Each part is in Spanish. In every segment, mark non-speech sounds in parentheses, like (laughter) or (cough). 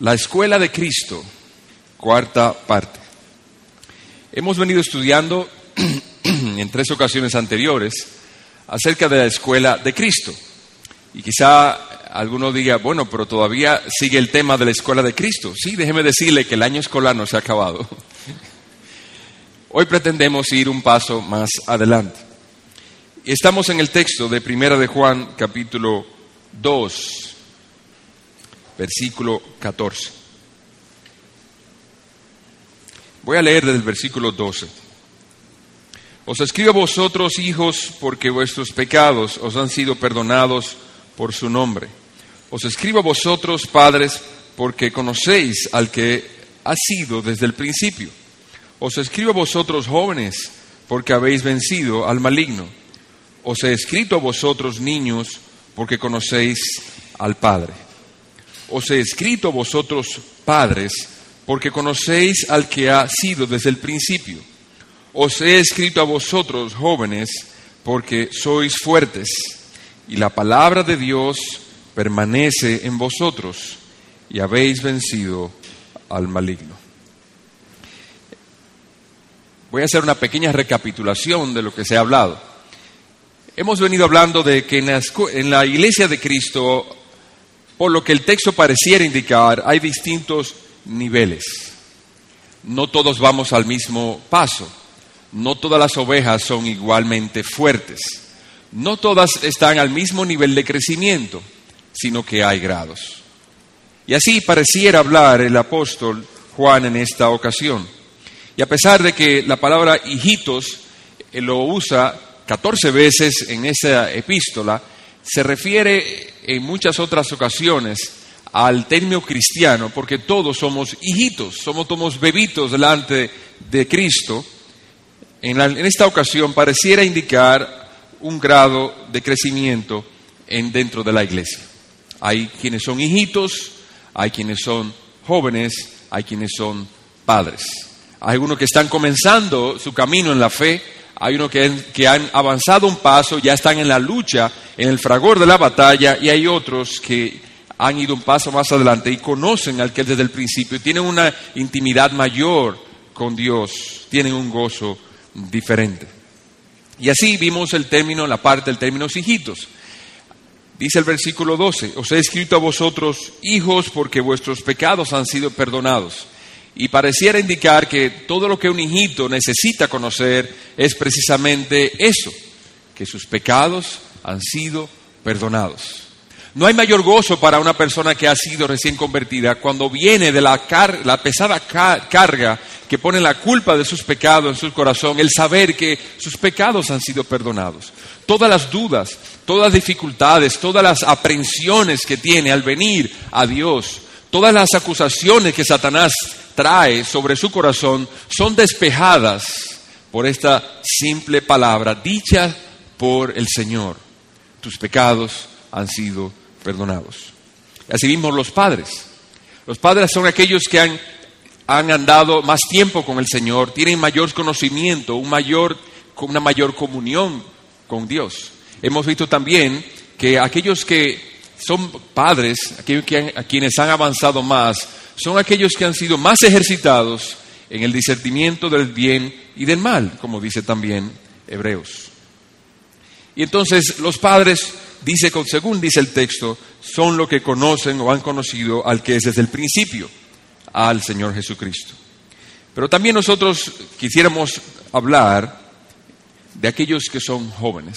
La Escuela de Cristo, cuarta parte. Hemos venido estudiando (clears throat) en tres ocasiones anteriores acerca de la Escuela de Cristo. Y quizá alguno diga, bueno, pero todavía sigue el tema de la Escuela de Cristo. Sí, déjeme decirle que el año escolar no se ha acabado. (laughs) Hoy pretendemos ir un paso más adelante. Estamos en el texto de Primera de Juan, capítulo 2, versículo 14. Voy a leer desde el versículo 12. Os escribo a vosotros, hijos, porque vuestros pecados os han sido perdonados por su nombre. Os escribo a vosotros, padres, porque conocéis al que ha sido desde el principio. Os escribo a vosotros, jóvenes, porque habéis vencido al maligno. Os he escrito a vosotros, niños, porque conocéis al Padre. Os he escrito vosotros, padres, porque conocéis al que ha sido desde el principio. Os he escrito a vosotros, jóvenes, porque sois fuertes, y la palabra de Dios permanece en vosotros, y habéis vencido al maligno. Voy a hacer una pequeña recapitulación de lo que se ha hablado. Hemos venido hablando de que en la iglesia de Cristo por lo que el texto pareciera indicar, hay distintos niveles. No todos vamos al mismo paso. No todas las ovejas son igualmente fuertes. No todas están al mismo nivel de crecimiento, sino que hay grados. Y así pareciera hablar el apóstol Juan en esta ocasión. Y a pesar de que la palabra hijitos eh, lo usa 14 veces en esa epístola, se refiere en muchas otras ocasiones al término cristiano, porque todos somos hijitos, somos, todos bebitos delante de Cristo. En, esta ocasión pareciera indicar un grado de crecimiento en, dentro de la iglesia. Hay quienes son hijitos, hay quienes son jóvenes, hay quienes son padres. Hay algunos que están comenzando su camino en la fe, hay unos que, han avanzado un paso, ya están en la lucha, en el fragor de la batalla, y hay otros que han ido un paso más adelante y conocen al que desde el principio, tienen una intimidad mayor con Dios, tienen un gozo diferente. Y así vimos el término, la parte del término hijitos. Dice el versículo 12, os he escrito a vosotros hijos porque vuestros pecados han sido perdonados. Y pareciera indicar que todo lo que un hijito necesita conocer es precisamente eso, que sus pecados han sido perdonados. No hay mayor gozo para una persona que ha sido recién convertida cuando viene de la, la pesada carga que pone la culpa de sus pecados en su corazón, el saber que sus pecados han sido perdonados. Todas las dudas, todas las dificultades, todas las aprensiones que tiene al venir a Dios, todas las acusaciones que Satanás trae sobre su corazón son despejadas por esta simple palabra dicha por el Señor. Tus pecados han sido perdonados. Así mismo los padres. Los padres son aquellos que han, han andado más tiempo con el Señor, tienen mayor conocimiento, un mayor, una mayor comunión con Dios. Hemos visto también que aquellos que son padres, aquellos que a quienes han avanzado más, son aquellos que han sido más ejercitados en el discernimiento del bien y del mal, como dice también Hebreos. Y entonces los padres, dice, según dice el texto, son lo que conocen o han conocido al que es desde el principio, al Señor Jesucristo. Pero también nosotros quisiéramos hablar de aquellos que son jóvenes.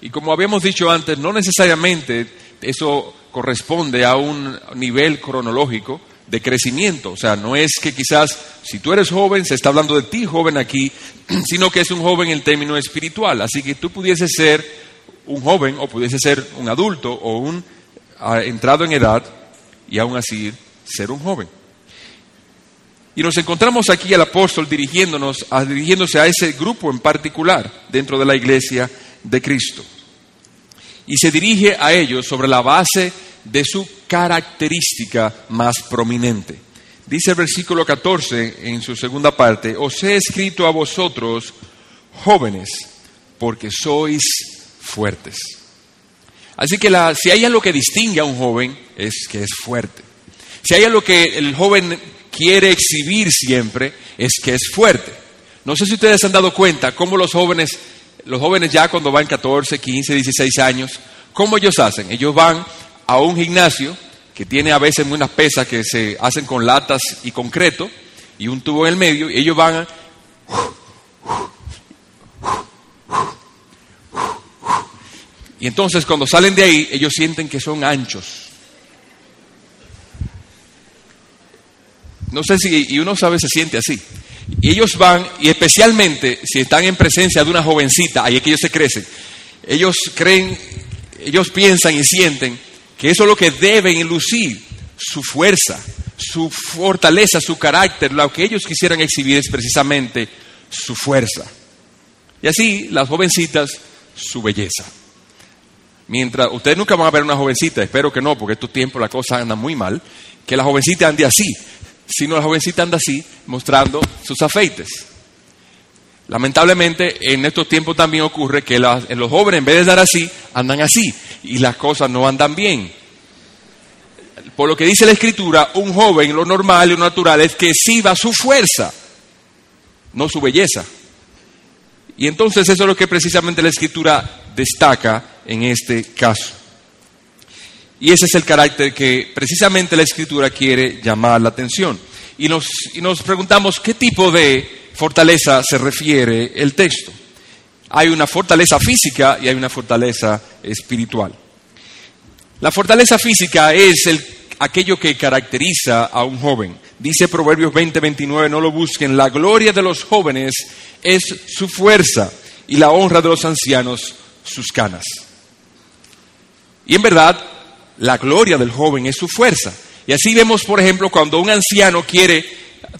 Y como habíamos dicho antes, no necesariamente eso corresponde a un nivel cronológico, de crecimiento. O sea, no es que quizás si tú eres joven, se está hablando de ti joven aquí, (clears throat) sino que es un joven en término espiritual. Así que tú pudieses ser un joven o pudiese ser un adulto o un entrado en edad y aún así ser un joven. Y nos encontramos aquí al apóstol dirigiéndonos, dirigiéndose a ese grupo en particular dentro de la iglesia de Cristo. Y se dirige a ellos sobre la base de su característica más prominente. Dice el versículo 14 en su segunda parte, os he escrito a vosotros, jóvenes, porque sois fuertes. Así que si hay algo que distingue a un joven es que es fuerte. Si hay algo que el joven quiere exhibir siempre, es que es fuerte. No sé si ustedes han dado cuenta cómo los jóvenes, los jóvenes ya cuando van 14, 15, 16 años, cómo ellos hacen. Ellos van a un gimnasio que tiene a veces unas pesas que se hacen con latas y concreto y un tubo en el medio, y ellos van a, Y entonces cuando salen de ahí, ellos sienten que son anchos. No sé si, y uno sabe, se siente así. Y ellos van, y especialmente si están en presencia de una jovencita, ahí es que ellos se crecen. Ellos creen, ellos piensan y sienten que eso es lo que deben lucir, su fuerza, su fortaleza, su carácter. Lo que ellos quisieran exhibir es precisamente su fuerza. Y así las jovencitas, su belleza. Mientras ustedes nunca van a ver una jovencita, espero que no, porque estos tiempos la cosa anda muy mal, que la jovencita ande así, sino la jovencita anda así, mostrando sus afeites. Lamentablemente, en estos tiempos también ocurre que los jóvenes, en vez de dar así, andan así, y las cosas no andan bien. Por lo que dice la Escritura, un joven, lo normal y lo natural es que exhiba su fuerza, no su belleza. Y entonces eso es lo que precisamente la Escritura destaca en este caso. Y ese es el carácter que precisamente la Escritura quiere llamar la atención. Y nos, y nos preguntamos qué tipo de fortaleza se refiere el texto. Hay una fortaleza física y hay una fortaleza espiritual. La fortaleza física es el, aquello que caracteriza a un joven. Dice Proverbios 20, 29, no lo busquen. La gloria de los jóvenes es su fuerza y la honra de los ancianos sus canas. Y en verdad, la gloria del joven es su fuerza. Y así vemos, por ejemplo, cuando un anciano quiere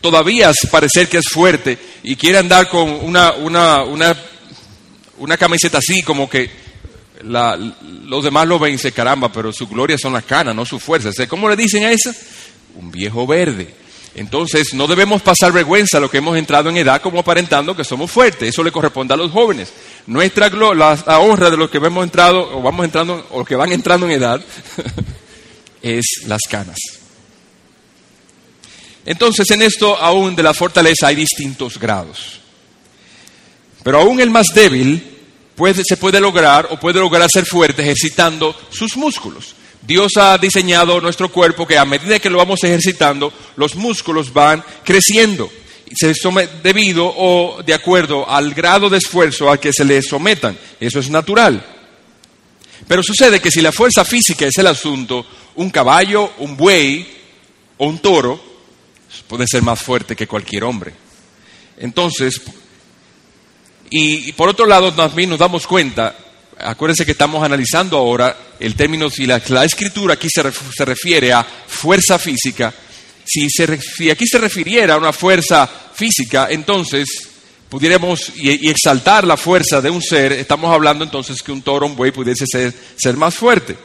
todavía parecer que es fuerte y quiere andar con una, una, una, camiseta así, como que los demás lo ven y dicen, caramba, pero su gloria son las canas, no su fuerza. ¿Cómo le dicen a eso? Un viejo verde. Entonces, no debemos pasar vergüenza a lo que hemos entrado en edad como aparentando que somos fuertes. Eso le corresponde a los jóvenes. Nuestra la, la honra de los que hemos entrado o vamos entrando o que van entrando en edad (laughs) es las canas. Entonces, en esto aún de la fortaleza hay distintos grados. Pero aún el más débil puede, se puede lograr o puede lograr ser fuerte ejercitando sus músculos. Dios ha diseñado nuestro cuerpo que a medida que lo vamos ejercitando, los músculos van creciendo, debido o de acuerdo al grado de esfuerzo al que se le sometan. Eso es natural. Pero sucede que si la fuerza física es el asunto, un caballo, un buey o un toro puede ser más fuerte que cualquier hombre. Entonces, y, por otro lado, también nos damos cuenta acuérdense que estamos analizando ahora el término, si la, escritura aquí se, refiere a fuerza física, si, aquí se refiriera a una fuerza física, entonces pudiéramos y, exaltar la fuerza de un ser, estamos hablando entonces que un toro, un buey pudiese ser, ser más fuerte.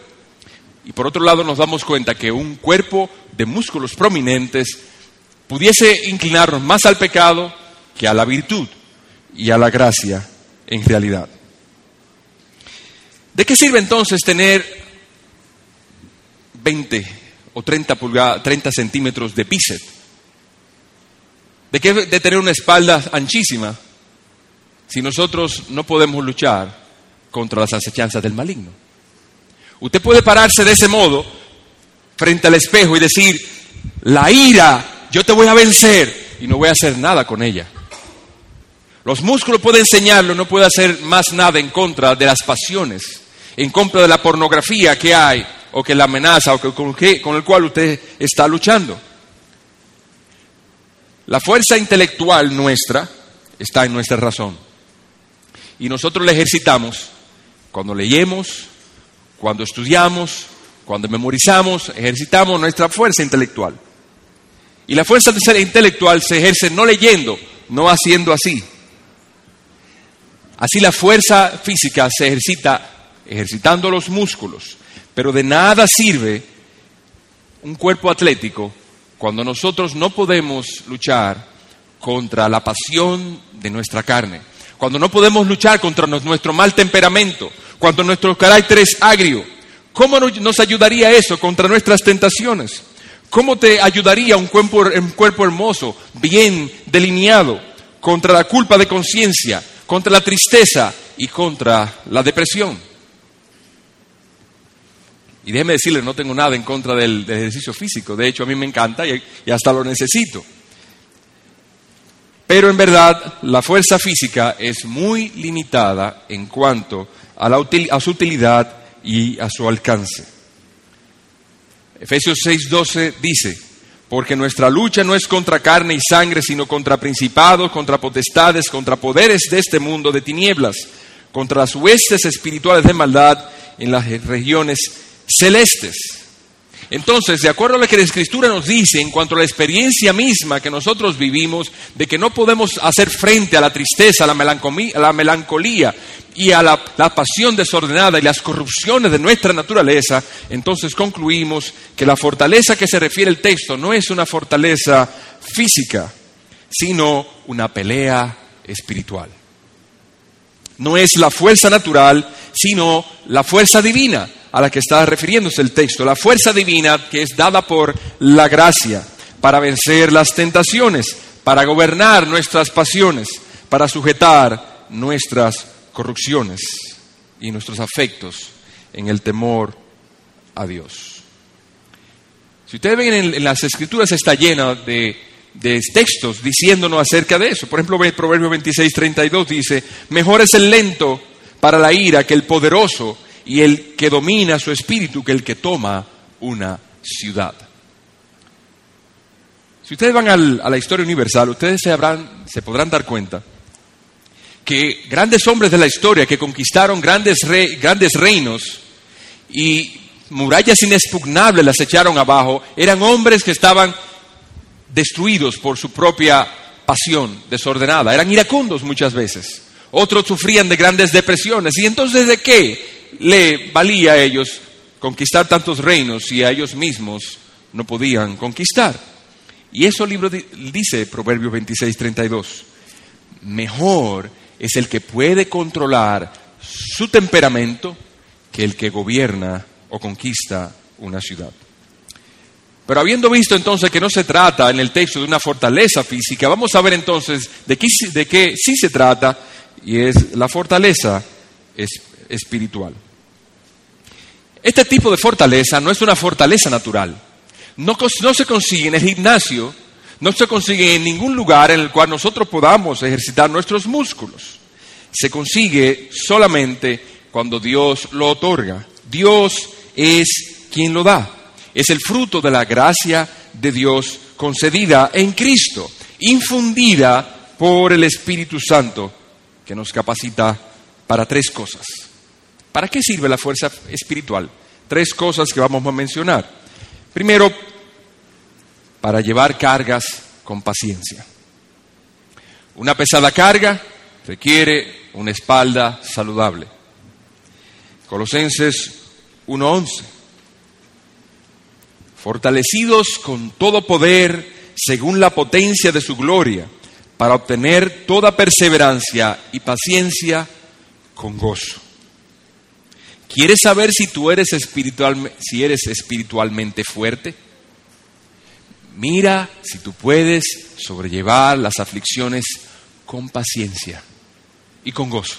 Y por otro lado nos damos cuenta que un cuerpo de músculos prominentes pudiese inclinarnos más al pecado que a la virtud y a la gracia en realidad. ¿De qué sirve entonces tener 20 o 30, pulgadas, 30 centímetros de bíceps? ¿De qué de tener una espalda anchísima si nosotros no podemos luchar contra las acechanzas del maligno? Usted puede pararse de ese modo frente al espejo y decir, la ira, yo te voy a vencer y no voy a hacer nada con ella. Los músculos pueden enseñarlo, no puede hacer más nada en contra de las pasiones en contra de la pornografía que hay o que la amenaza o que, con, con el cual usted está luchando. La fuerza intelectual nuestra está en nuestra razón. Y nosotros la ejercitamos cuando leemos, cuando estudiamos, cuando memorizamos, ejercitamos nuestra fuerza intelectual. Y la fuerza intelectual se ejerce no leyendo, no haciendo así. Así la fuerza física se ejercita ejercitando los músculos, pero de nada sirve un cuerpo atlético cuando nosotros no podemos luchar contra la pasión de nuestra carne, cuando no podemos luchar contra nuestro mal temperamento, cuando nuestro carácter es agrio. ¿Cómo nos ayudaría eso contra nuestras tentaciones? ¿Cómo te ayudaría un cuerpo, un cuerpo hermoso, bien delineado, contra la culpa de conciencia, contra la tristeza y contra la depresión? Y déjeme decirle, no tengo nada en contra del, ejercicio físico. De hecho, a mí me encanta y, hasta lo necesito. Pero en verdad, la fuerza física es muy limitada en cuanto a, a su utilidad y a su alcance. Efesios 6:12 dice, porque nuestra lucha no es contra carne y sangre, sino contra principados, contra potestades, contra poderes de este mundo de tinieblas, contra las huestes espirituales de maldad en las regiones celestes. Entonces, de acuerdo a lo que la Escritura nos dice en cuanto a la experiencia misma que nosotros vivimos, de que no podemos hacer frente a la tristeza, a la melancolía, a la melancolía y a la, la pasión desordenada y las corrupciones de nuestra naturaleza, entonces concluimos que la fortaleza que se refiere el texto no es una fortaleza física, sino una pelea espiritual. No es la fuerza natural, sino la fuerza divina a la que está refiriéndose el texto, la fuerza divina que es dada por la gracia para vencer las tentaciones, para gobernar nuestras pasiones, para sujetar nuestras corrupciones y nuestros afectos en el temor a Dios. Si ustedes ven en, las escrituras está llena de, de textos diciéndonos acerca de eso. Por ejemplo, ve Proverbio 26, 32 dice, mejor es el lento para la ira que el poderoso y el que domina su espíritu que el que toma una ciudad. Si ustedes van a la historia universal, ustedes se, podrán dar cuenta que grandes hombres de la historia que conquistaron grandes, grandes reinos y murallas inexpugnables las echaron abajo, eran hombres que estaban destruidos por su propia pasión desordenada, eran iracundos muchas veces. Otros sufrían de grandes depresiones. ¿Y entonces de qué le valía a ellos conquistar tantos reinos si a ellos mismos no podían conquistar? Y eso el libro di- dice, Proverbios 26, 32. Mejor es el que puede controlar su temperamento que el que gobierna o conquista una ciudad. Pero habiendo visto entonces que no se trata en el texto de una fortaleza física, vamos a ver entonces de qué, de qué sí se trata y es la fortaleza es- espiritual. Este tipo de fortaleza no es una fortaleza natural. No, no se consigue en el gimnasio, no se consigue en ningún lugar en el cual nosotros podamos ejercitar nuestros músculos. Se consigue solamente cuando Dios lo otorga. Dios es quien lo da. Es el fruto de la gracia de Dios concedida en Cristo, infundida por el Espíritu Santo, que nos capacita para tres cosas. ¿Para qué sirve la fuerza espiritual? Tres cosas que vamos a mencionar. Primero, para llevar cargas con paciencia. Una pesada carga requiere una espalda saludable. Colosenses 1:11. Fortalecidos con todo poder según la potencia de su gloria, para obtener toda perseverancia y paciencia con gozo. ¿Quieres saber si tú eres, espiritual, si eres espiritualmente fuerte? Mira si tú puedes sobrellevar las aflicciones con paciencia y con gozo.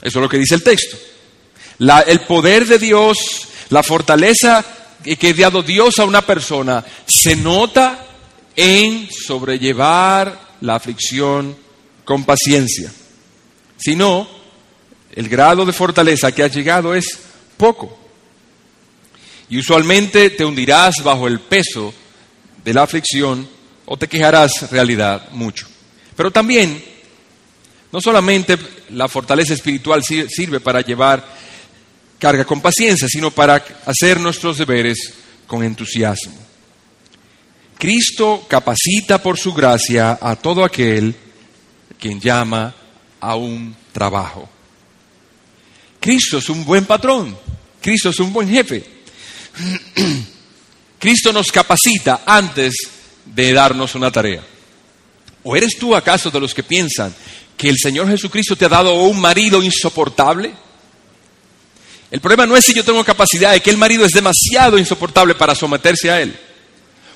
Eso es lo que dice el texto. El poder de Dios, la fortaleza que ha dado Dios a una persona, se nota en sobrellevar la aflicción con paciencia. Si no, el grado de fortaleza que has llegado es poco. Y usualmente te hundirás bajo el peso de la aflicción o te quejarás realidad mucho. Pero también, no solamente la fortaleza espiritual sir- sirve para llevar carga con paciencia, sino para hacer nuestros deberes con entusiasmo. Cristo capacita por su gracia a todo aquel quien llama a un trabajo. Cristo es un buen patrón, Cristo es un buen jefe. (clears throat) Cristo nos capacita antes de darnos una tarea. ¿O eres tú acaso de los que piensan que el Señor Jesucristo te ha dado un marido insoportable? El problema no es si yo tengo capacidad, es que el marido es demasiado insoportable para someterse a él.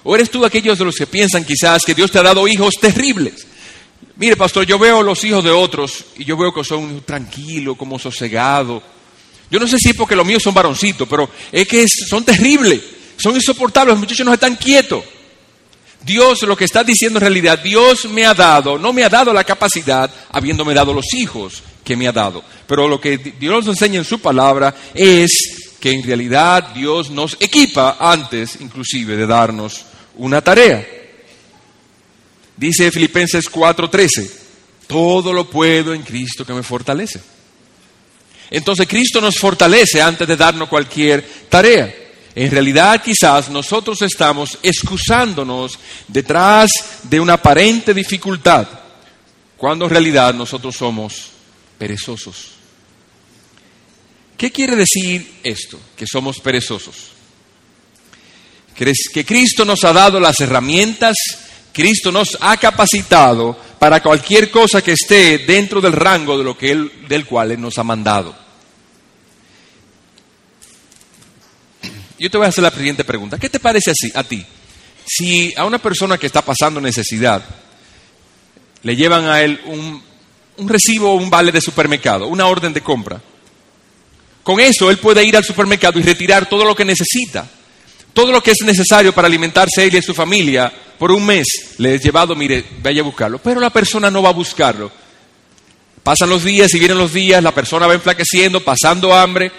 ¿O eres tú aquellos de los que piensan quizás que Dios te ha dado hijos terribles? Mire, pastor, yo veo los hijos de otros y yo veo que son tranquilos, como sosegados. Yo no sé si es porque los míos son varoncitos, pero es que son terribles, son insoportables, los muchachos no están quietos. Dios lo que está diciendo en realidad, Dios me ha dado, no me ha dado la capacidad habiéndome dado los hijos que me ha dado. Pero lo que Dios nos enseña en su palabra es que en realidad Dios nos equipa antes inclusive de darnos una tarea. Dice Filipenses 4:13, todo lo puedo en Cristo que me fortalece. Entonces Cristo nos fortalece antes de darnos cualquier tarea. En realidad quizás nosotros estamos excusándonos detrás de una aparente dificultad, cuando en realidad nosotros somos perezosos. ¿Qué quiere decir esto? Que somos perezosos. Que Cristo nos ha dado las herramientas, Cristo nos ha capacitado para cualquier cosa que esté dentro del rango de lo que él, del cual Él nos ha mandado. Yo te voy a hacer la siguiente pregunta. ¿Qué te parece así, a ti? Si a una persona que está pasando necesidad le llevan a él un, un recibo o un vale de supermercado, una orden de compra, con eso él puede ir al supermercado y retirar todo lo que necesita, todo lo que es necesario para alimentarse él y su familia por un mes. Le he llevado, mire, vaya a buscarlo. Pero la persona no va a buscarlo. Pasan los días y vienen los días, la persona va enflaqueciendo, pasando hambre,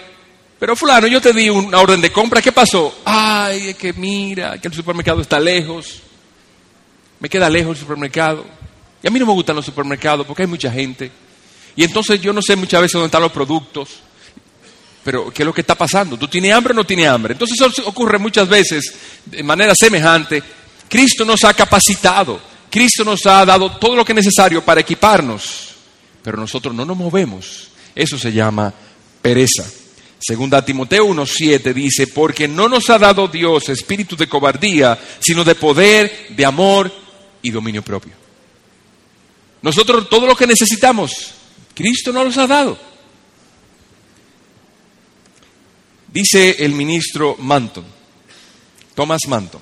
pero fulano, yo te di una orden de compra, ¿qué pasó? Ay, es que mira, que el supermercado está lejos. Me queda lejos el supermercado. Y a mí no me gustan los supermercados porque hay mucha gente. Y entonces yo no sé muchas veces dónde están los productos. Pero, ¿qué es lo que está pasando? ¿Tú tienes hambre o no tienes hambre? Entonces eso ocurre muchas veces de manera semejante. Cristo nos ha capacitado. Cristo nos ha dado todo lo que es necesario para equiparnos. Pero nosotros no nos movemos. Eso se llama pereza. Segunda Timoteo 1.7 dice, porque no nos ha dado Dios espíritu de cobardía, sino de poder, de amor y dominio propio. Nosotros todo lo que necesitamos, Cristo nos los ha dado. Dice el ministro Manton, Thomas Manton,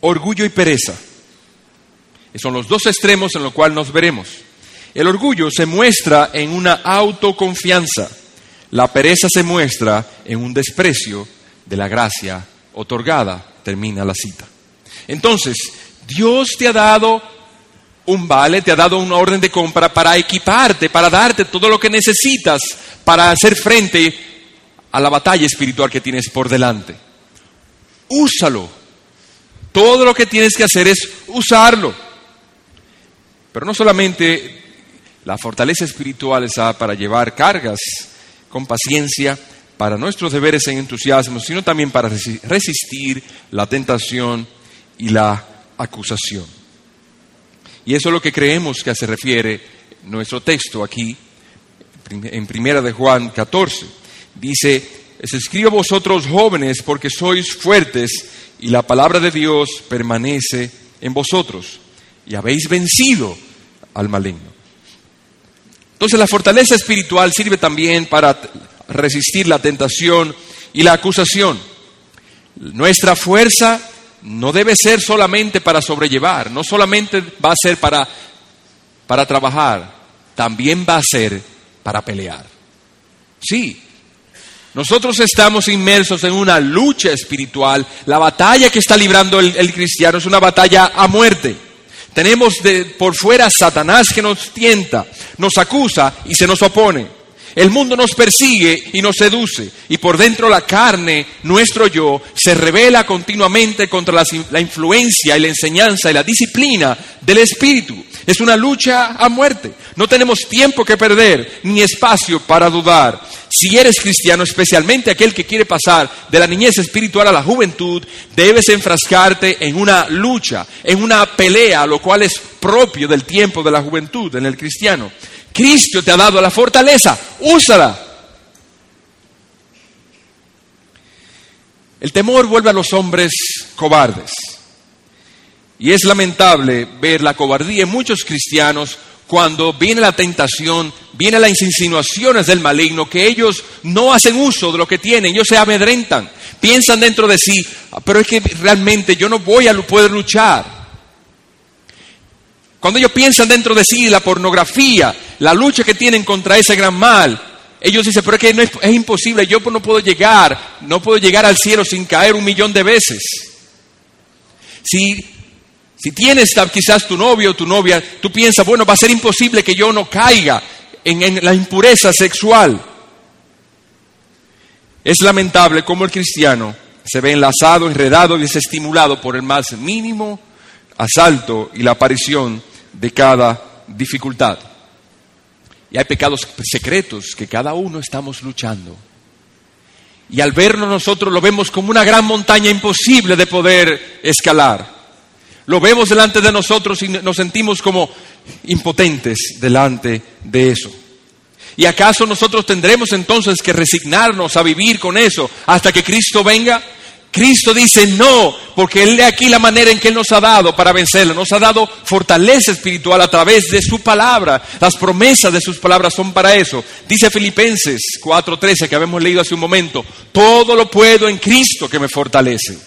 orgullo y pereza. Son los dos extremos en los cuales nos veremos. El orgullo se muestra en una autoconfianza la pereza se muestra en un desprecio de la gracia otorgada, termina la cita. Entonces, Dios te ha dado un vale, te ha dado una orden de compra para equiparte, para darte todo lo que necesitas para hacer frente a la batalla espiritual que tienes por delante. Úsalo. Todo lo que tienes que hacer es usarlo. Pero no solamente la fortaleza espiritual es para llevar cargas con paciencia para nuestros deberes en entusiasmo, sino también para resistir la tentación y la acusación. Y eso es lo que creemos que se refiere nuestro texto aquí, en Primera de Juan 14. Dice, les escribo a vosotros jóvenes porque sois fuertes y la palabra de Dios permanece en vosotros y habéis vencido al maligno. Entonces la fortaleza espiritual sirve también para resistir la tentación y la acusación. Nuestra fuerza no debe ser solamente para sobrellevar, no solamente va a ser para, para trabajar, también va a ser para pelear. Sí, nosotros estamos inmersos en una lucha espiritual. La batalla que está librando el, cristiano es una batalla a muerte. Tenemos de, por fuera Satanás que nos tienta, nos acusa y se nos opone. El mundo nos persigue y nos seduce. Y por dentro la carne, nuestro yo, se revela continuamente contra la, la, influencia y la enseñanza y la disciplina del Espíritu. Es una lucha a muerte. No tenemos tiempo que perder ni espacio para dudar. Si eres cristiano, especialmente aquel que quiere pasar de la niñez espiritual a la juventud, debes enfrascarte en una lucha, en una pelea, lo cual es propio del tiempo de la juventud en el cristiano. Cristo te ha dado la fortaleza, úsala. El temor vuelve a los hombres cobardes. Y es lamentable ver la cobardía en muchos cristianos cuando viene la tentación, vienen las insinuaciones del maligno, que ellos no hacen uso de lo que tienen, ellos se amedrentan, piensan dentro de sí, "Ah, pero es que realmente yo no voy a poder luchar. Cuando ellos piensan dentro de sí la pornografía, la lucha que tienen contra ese gran mal, ellos dicen, pero es que no es, imposible, yo no puedo llegar, no puedo llegar al cielo sin caer un millón de veces. Si, si tienes quizás tu novio o tu novia, tú piensas, bueno, va a ser imposible que yo no caiga en, en la impureza sexual. Es lamentable cómo el cristiano se ve enlazado, enredado y desestimulado por el más mínimo asalto y la aparición de cada dificultad. Y hay pecados secretos que cada uno estamos luchando. Y al verlo nosotros lo vemos como una gran montaña imposible de poder escalar. Lo vemos delante de nosotros y nos sentimos como impotentes delante de eso. ¿Y acaso nosotros tendremos entonces que resignarnos a vivir con eso hasta que Cristo venga? Cristo dice no, porque Él de aquí la manera en que Él nos ha dado para vencerlo. Nos ha dado fortaleza espiritual a través de su palabra. Las promesas de sus palabras son para eso. Dice Filipenses 4:13 que habíamos leído hace un momento, todo lo puedo en Cristo que me fortalece.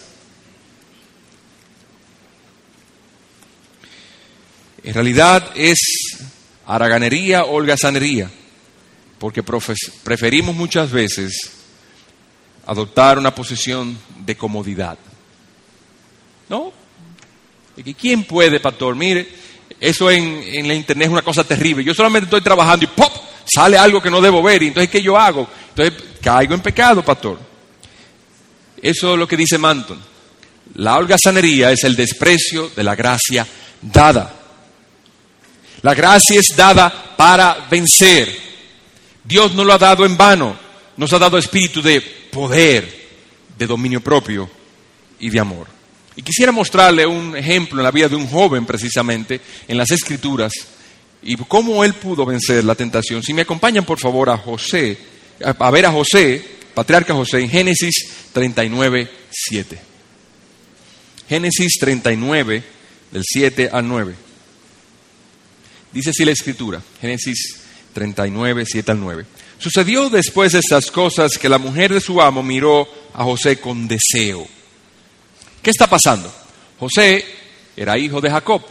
En realidad es haraganería o holgazanería, porque preferimos muchas veces adoptar una posición de comodidad. ¿No? ¿Y que ¿Quién puede, pastor? Mire, eso en, en la internet es una cosa terrible. Yo solamente estoy trabajando y ¡pop! sale algo que no debo ver. Y entonces, ¿qué yo hago? Entonces, caigo en pecado, pastor. Eso es lo que dice Manton. La holgazanería es el desprecio de la gracia dada. La gracia es dada para vencer. Dios no lo ha dado en vano. Nos ha dado espíritu de poder, de dominio propio y de amor. Y quisiera mostrarle un ejemplo en la vida de un joven precisamente en las escrituras y cómo él pudo vencer la tentación. Si me acompañan por favor a José, a ver a José, patriarca José, en Génesis 39, 7. Génesis 39, del 7 al 9. Dice así la escritura, Génesis 39, 7 al 9. Sucedió después de estas cosas que la mujer de su amo miró a José con deseo. ¿Qué está pasando? José era hijo de Jacob.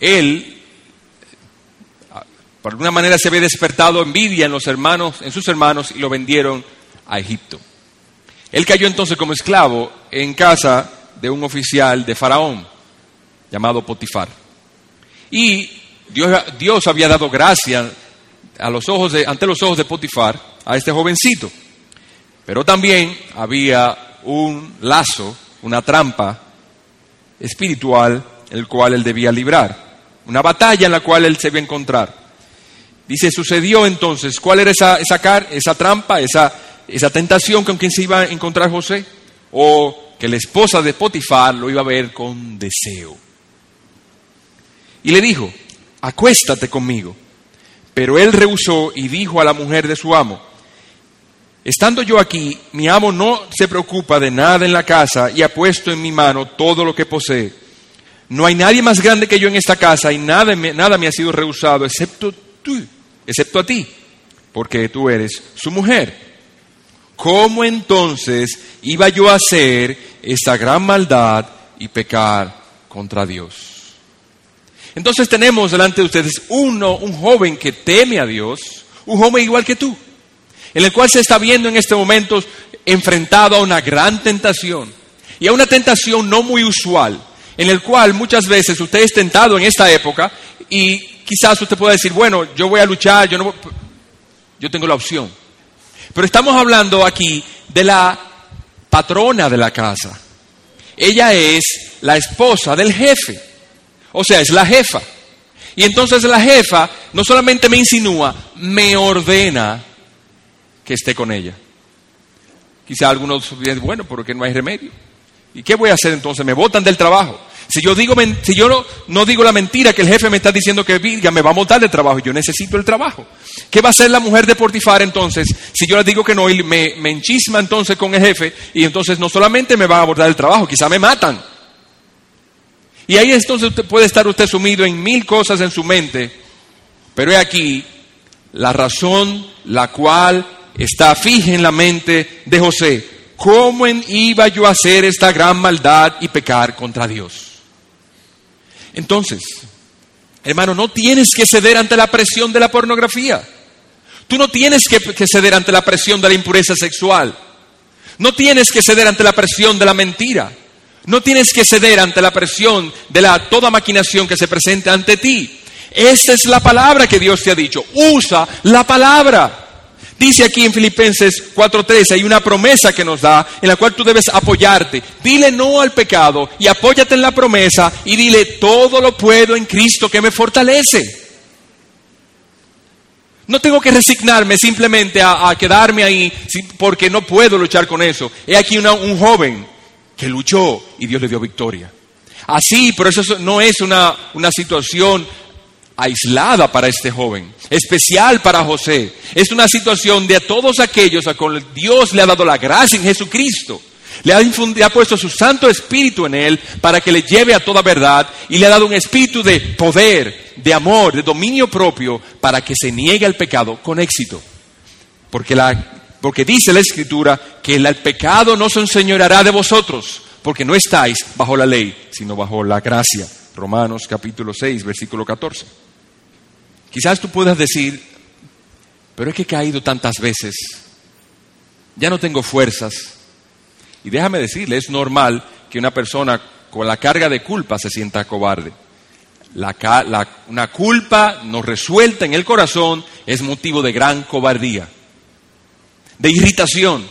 Él, ah, por alguna manera, se había despertado envidia en los hermanos, en sus hermanos, y lo vendieron a Egipto. Él cayó entonces como esclavo en casa de un oficial de Faraón llamado Potifar. Y Dios, Dios había dado gracia ante los ojos de Potifar a este jovencito. Pero también había un lazo, una trampa espiritual, el cual él debía librar. Una batalla en la cual él se iba a encontrar. Dice, sucedió entonces, ¿cuál era esa, esa, esa trampa, esa, esa tentación con quien se iba a encontrar José? O que la esposa de Potifar lo iba a ver con deseo. Y le dijo, acuéstate conmigo. Pero él rehusó y dijo a la mujer de su amo, estando yo aquí, mi amo no se preocupa de nada en la casa y ha puesto en mi mano todo lo que posee. No hay nadie más grande que yo en esta casa y nada nada me ha sido rehusado excepto tú, excepto a ti, porque tú eres su mujer. ¿Cómo entonces iba yo a hacer esta gran maldad y pecar contra Dios? Entonces tenemos delante de ustedes uno, un joven que teme a Dios, un joven igual que tú, en el cual se está viendo en este momento enfrentado a una gran tentación y a una tentación no muy usual, en el cual muchas veces usted es tentado en esta época y quizás usted pueda decir, bueno, yo voy a luchar, yo no voy- yo tengo la opción. Pero estamos hablando aquí de la patrona de la casa. Ella es la esposa del jefe. O sea, es la jefa. Y entonces la jefa no solamente me insinúa, me ordena que esté con ella. Quizá algunos dirán, bueno, porque no hay remedio. ¿Y qué voy a hacer entonces? Me botan del trabajo. Si yo, digo, si yo no, digo la mentira que el jefe me está diciendo que diga, me va a botar del trabajo, yo necesito el trabajo. ¿Qué va a hacer la mujer de Portifar entonces si yo le digo que no y me, enchisma entonces con el jefe y entonces no solamente me van a abordar el trabajo, quizá me matan. Y ahí entonces puede estar usted sumido en mil cosas en su mente, pero he aquí la razón la cual está fija en la mente de José. ¿Cómo iba yo a hacer esta gran maldad y pecar contra Dios? Entonces, hermano, no tienes que ceder ante la presión de la pornografía. Tú no tienes que, ceder ante la presión de la impureza sexual. No tienes que ceder ante la presión de la mentira. No tienes que ceder ante la presión de la toda maquinación que se presente ante ti. Esa es la palabra que Dios te ha dicho. Usa la palabra. Dice aquí en Filipenses 4:13, hay una promesa que nos da en la cual tú debes apoyarte. Dile no al pecado y apóyate en la promesa y dile todo lo puedo en Cristo que me fortalece. No tengo que resignarme simplemente a, quedarme ahí porque no puedo luchar con eso. He aquí un joven luchó y Dios le dio victoria. Así, pero eso no es una, una situación aislada para este joven, especial para José. Es una situación de todos aquellos a quienes Dios le ha dado la gracia en Jesucristo. Le ha, ha, puesto su Santo Espíritu en él para que le lleve a toda verdad y le ha dado un espíritu de poder, de amor, de dominio propio para que se niegue al pecado con éxito. Porque, la, porque dice la Escritura que el pecado no se enseñoreará de vosotros, porque no estáis bajo la ley, sino bajo la gracia. Romanos capítulo 6, versículo 14. Quizás tú puedas decir, pero es que he caído tantas veces, ya no tengo fuerzas. Y déjame decirle, es normal que una persona con la carga de culpa se sienta cobarde. una culpa no resuelta en el corazón es motivo de gran cobardía, de irritación,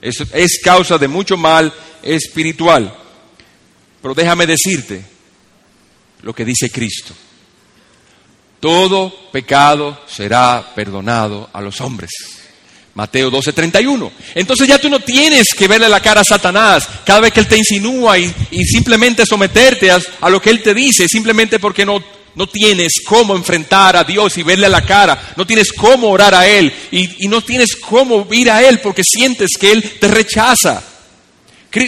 es causa de mucho mal espiritual. Pero déjame decirte lo que dice Cristo todo pecado será perdonado a los hombres. Mateo 12:31. Entonces ya tú no tienes que verle la cara a Satanás cada vez que él te insinúa y, simplemente someterte a, lo que él te dice, simplemente porque no, no tienes cómo enfrentar a Dios y verle la cara, no tienes cómo orar a Él y, no tienes cómo ir a Él porque sientes que Él te rechaza.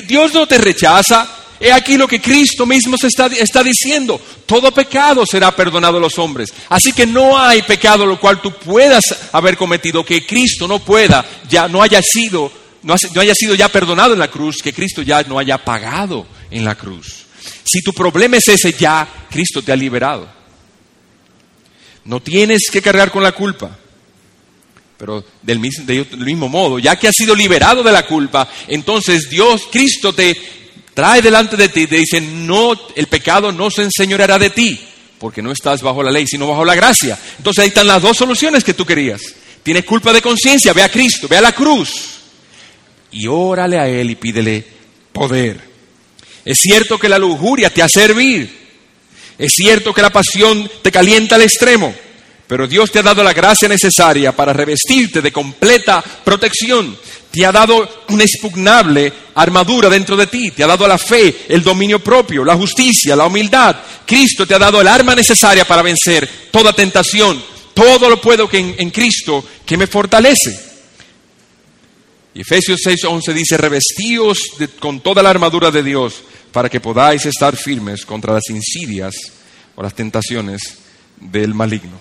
Dios no te rechaza, He aquí lo que Cristo mismo se está, diciendo. Todo pecado será perdonado a los hombres. Así que no hay pecado lo cual tú puedas haber cometido que Cristo no pueda, ya no haya sido, no haya sido ya perdonado en la cruz, que Cristo ya no haya pagado en la cruz. Si tu problema es ese, ya Cristo te ha liberado. No tienes que cargar con la culpa. Pero del mismo, modo, ya que has sido liberado de la culpa, entonces Dios, Cristo te, trae delante de ti y te dice, no, el pecado no se enseñoreará de ti, porque no estás bajo la ley, sino bajo la gracia. Entonces ahí están las dos soluciones que tú querías. Tienes culpa de conciencia, ve a Cristo, ve a la cruz y órale a Él y pídele poder. Es cierto que la lujuria te hace servir, es cierto que la pasión te calienta al extremo, pero Dios te ha dado la gracia necesaria para revestirte de completa protección. Te ha dado una expugnable armadura dentro de ti. Te ha dado la fe, el dominio propio, la justicia, la humildad. Cristo te ha dado el arma necesaria para vencer toda tentación. Todo lo puedo que en, Cristo que me fortalece. Y Efesios 6:11 dice, revestíos con toda la armadura de Dios para que podáis estar firmes contra las insidias o las tentaciones del maligno.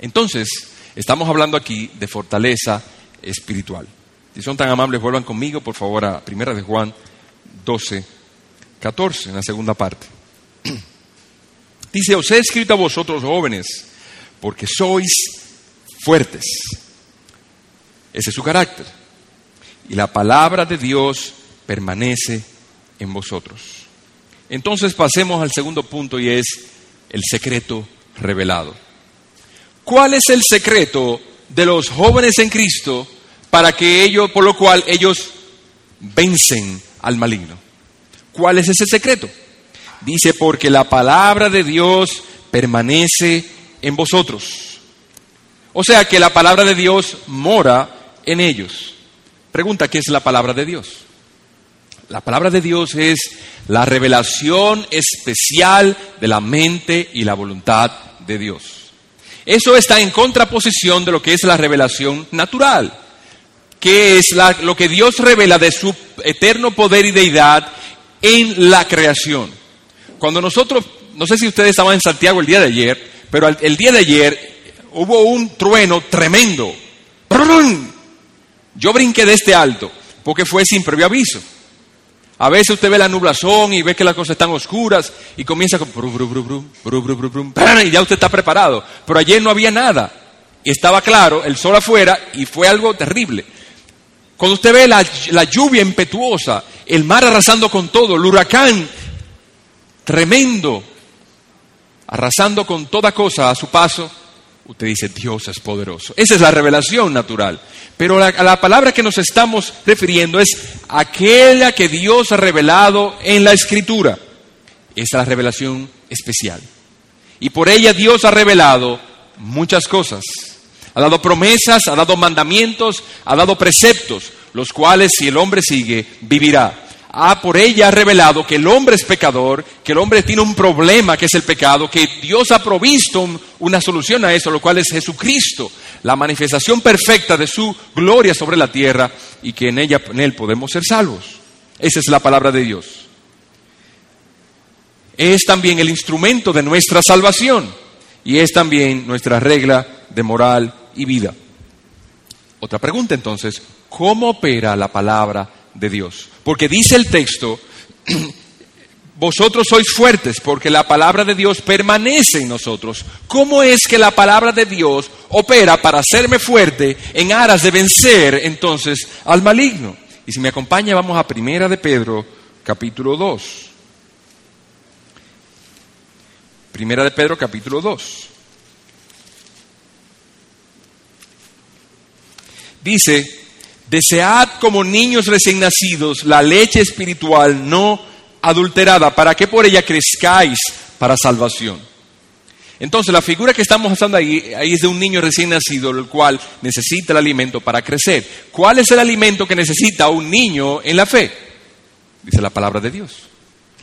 Entonces, estamos hablando aquí de fortaleza espiritual. Si son tan amables, vuelvan conmigo, por favor, a Primera de Juan 12, 14, en la segunda parte. (clears throat) Dice, os he escrito a vosotros jóvenes, porque sois fuertes. Ese es su carácter. Y la palabra de Dios permanece en vosotros. Entonces pasemos al segundo punto y es el secreto revelado. ¿Cuál es el secreto de los jóvenes en Cristo para que ellos, por lo cual ellos vencen al maligno? ¿Cuál es ese secreto? Dice, porque la palabra de Dios permanece en vosotros. O sea que la palabra de Dios mora en ellos. Pregunta, ¿qué es la palabra de Dios? La palabra de Dios es la revelación especial de la mente y la voluntad de Dios. Eso está en contraposición de lo que es la revelación natural, que es lo que Dios revela de su eterno poder y deidad en la creación. Cuando nosotros, no sé si ustedes estaban en Santiago el día de ayer, pero el día de ayer hubo un trueno tremendo. Yo brinqué de este alto porque fue sin previo aviso. A veces usted ve la nublazón y ve que las cosas están oscuras y comienza con y ya usted está preparado. Pero ayer no había nada estaba claro, el sol afuera y fue algo terrible. Cuando usted ve la, la lluvia impetuosa, el mar arrasando con todo, el huracán tremendo, arrasando con toda cosa a su paso, usted dice, Dios es poderoso. Esa es la revelación natural. Pero la, la palabra que nos estamos refiriendo es aquella que Dios ha revelado en la Escritura. Es la revelación especial. Y por ella Dios ha revelado muchas cosas. Ha dado promesas, ha dado mandamientos, ha dado preceptos, los cuales si el hombre sigue, vivirá ha por ella revelado que el hombre es pecador, que el hombre tiene un problema que es el pecado, que Dios ha provisto una solución a eso, lo cual es Jesucristo, la manifestación perfecta de su gloria sobre la tierra y que en ella en él podemos ser salvos. Esa es la palabra de Dios. Es también el instrumento de nuestra salvación y es también nuestra regla de moral y vida. Otra pregunta entonces, ¿cómo opera la palabra de Dios. Porque dice el texto, (clears throat) vosotros sois fuertes porque la palabra de Dios permanece en nosotros. ¿Cómo es que la palabra de Dios opera para hacerme fuerte en aras de vencer entonces al maligno? Y si me acompaña, vamos a Primera de Pedro, capítulo 2. Primera de Pedro, capítulo 2. Dice, Desead como niños recién nacidos la leche espiritual no adulterada, para que por ella crezcáis para salvación. Entonces, la figura que estamos usando ahí, ahí es de un niño recién nacido, el cual necesita el alimento para crecer. ¿Cuál es el alimento que necesita un niño en la fe? Dice la palabra de Dios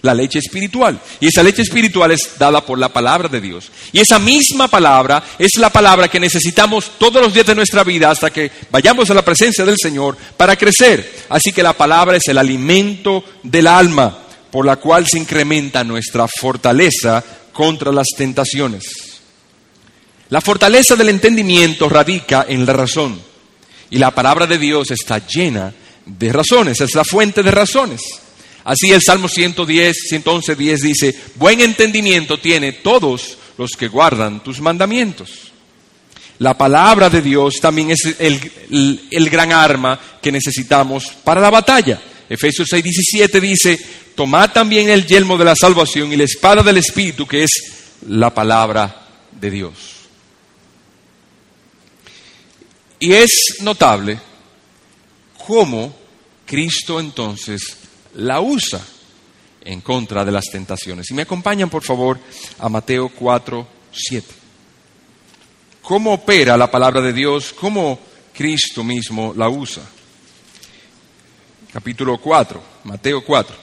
la leche espiritual. Y esa leche espiritual es dada por la palabra de Dios. Y esa misma palabra es la palabra que necesitamos todos los días de nuestra vida hasta que vayamos a la presencia del Señor para crecer. Así que la palabra es el alimento del alma por la cual se incrementa nuestra fortaleza contra las tentaciones. La fortaleza del entendimiento radica en la razón. Y la palabra de Dios está llena de razones, es la fuente de razones. Así el Salmo 110, 111, 10 dice, buen entendimiento tiene todos los que guardan tus mandamientos. La palabra de Dios también es el, gran arma que necesitamos para la batalla. Efesios 6, 17 dice, tomad también el yelmo de la salvación y la espada del Espíritu, que es la palabra de Dios. Y es notable cómo Cristo entonces la usa en contra de las tentaciones. Y me acompañan, por favor, a Mateo 4, 7. ¿Cómo opera la palabra de Dios? ¿Cómo Cristo mismo la usa? Capítulo 4, Mateo 4.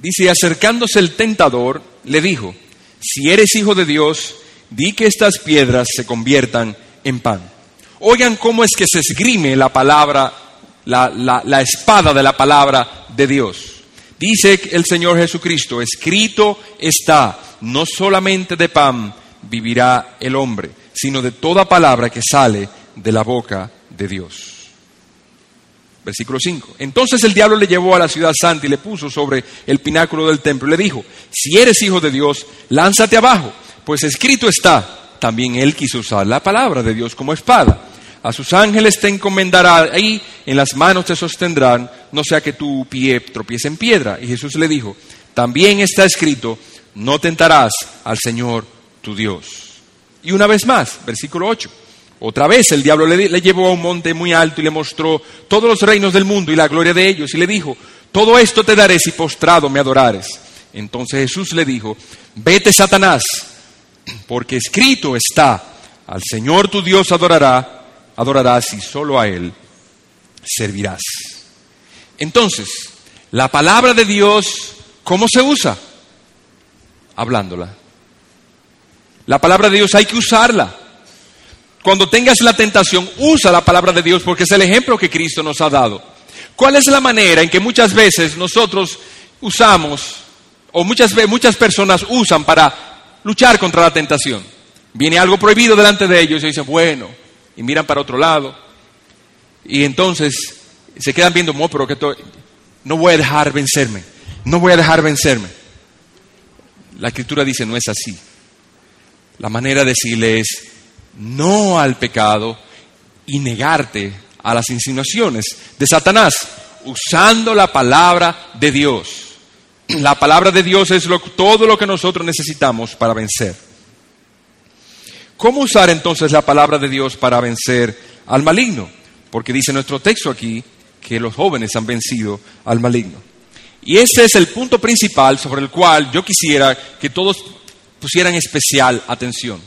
Dice, acercándose el tentador, le dijo, si eres hijo de Dios, di que estas piedras se conviertan en pan. Oigan cómo es que se esgrime la palabra la, espada de la palabra de Dios. Dice el Señor Jesucristo, escrito está, no solamente de pan vivirá el hombre, sino de toda palabra que sale de la boca de Dios. Versículo 5. Entonces el diablo le llevó a la ciudad santa y le puso sobre el pináculo del templo y le dijo, si eres hijo de Dios, lánzate abajo, pues escrito está. También él quiso usar la palabra de Dios como espada a sus ángeles te encomendará, ahí en las manos te sostendrán, no sea que tu pie tropiece en piedra. Y Jesús le dijo, también está escrito, no tentarás al Señor tu Dios. Y una vez más, versículo 8. Otra vez el diablo le, le, llevó a un monte muy alto y le mostró todos los reinos del mundo y la gloria de ellos y le dijo, todo esto te daré si postrado me adorares. Entonces Jesús le dijo, vete Satanás, porque escrito está, al Señor tu Dios adorará adorarás y solo a Él servirás. Entonces, la palabra de Dios, ¿cómo se usa? Hablándola. La palabra de Dios hay que usarla. Cuando tengas la tentación, usa la palabra de Dios porque es el ejemplo que Cristo nos ha dado. ¿Cuál es la manera en que muchas veces nosotros usamos o muchas, muchas personas usan para luchar contra la tentación. Viene algo prohibido delante de ellos y dicen, bueno, y miran para otro lado. Y entonces se quedan viendo, no, pero que no voy a dejar vencerme, no voy a dejar vencerme. La escritura dice, no es así. La manera de decirle es no al pecado y negarte a las insinuaciones de Satanás, usando la palabra de Dios. La palabra de Dios es todo lo que nosotros necesitamos para vencer. ¿Cómo usar entonces la palabra de Dios para vencer al maligno? Porque dice nuestro texto aquí que los jóvenes han vencido al maligno. Y ese es el punto principal sobre el cual yo quisiera que todos pusieran especial atención.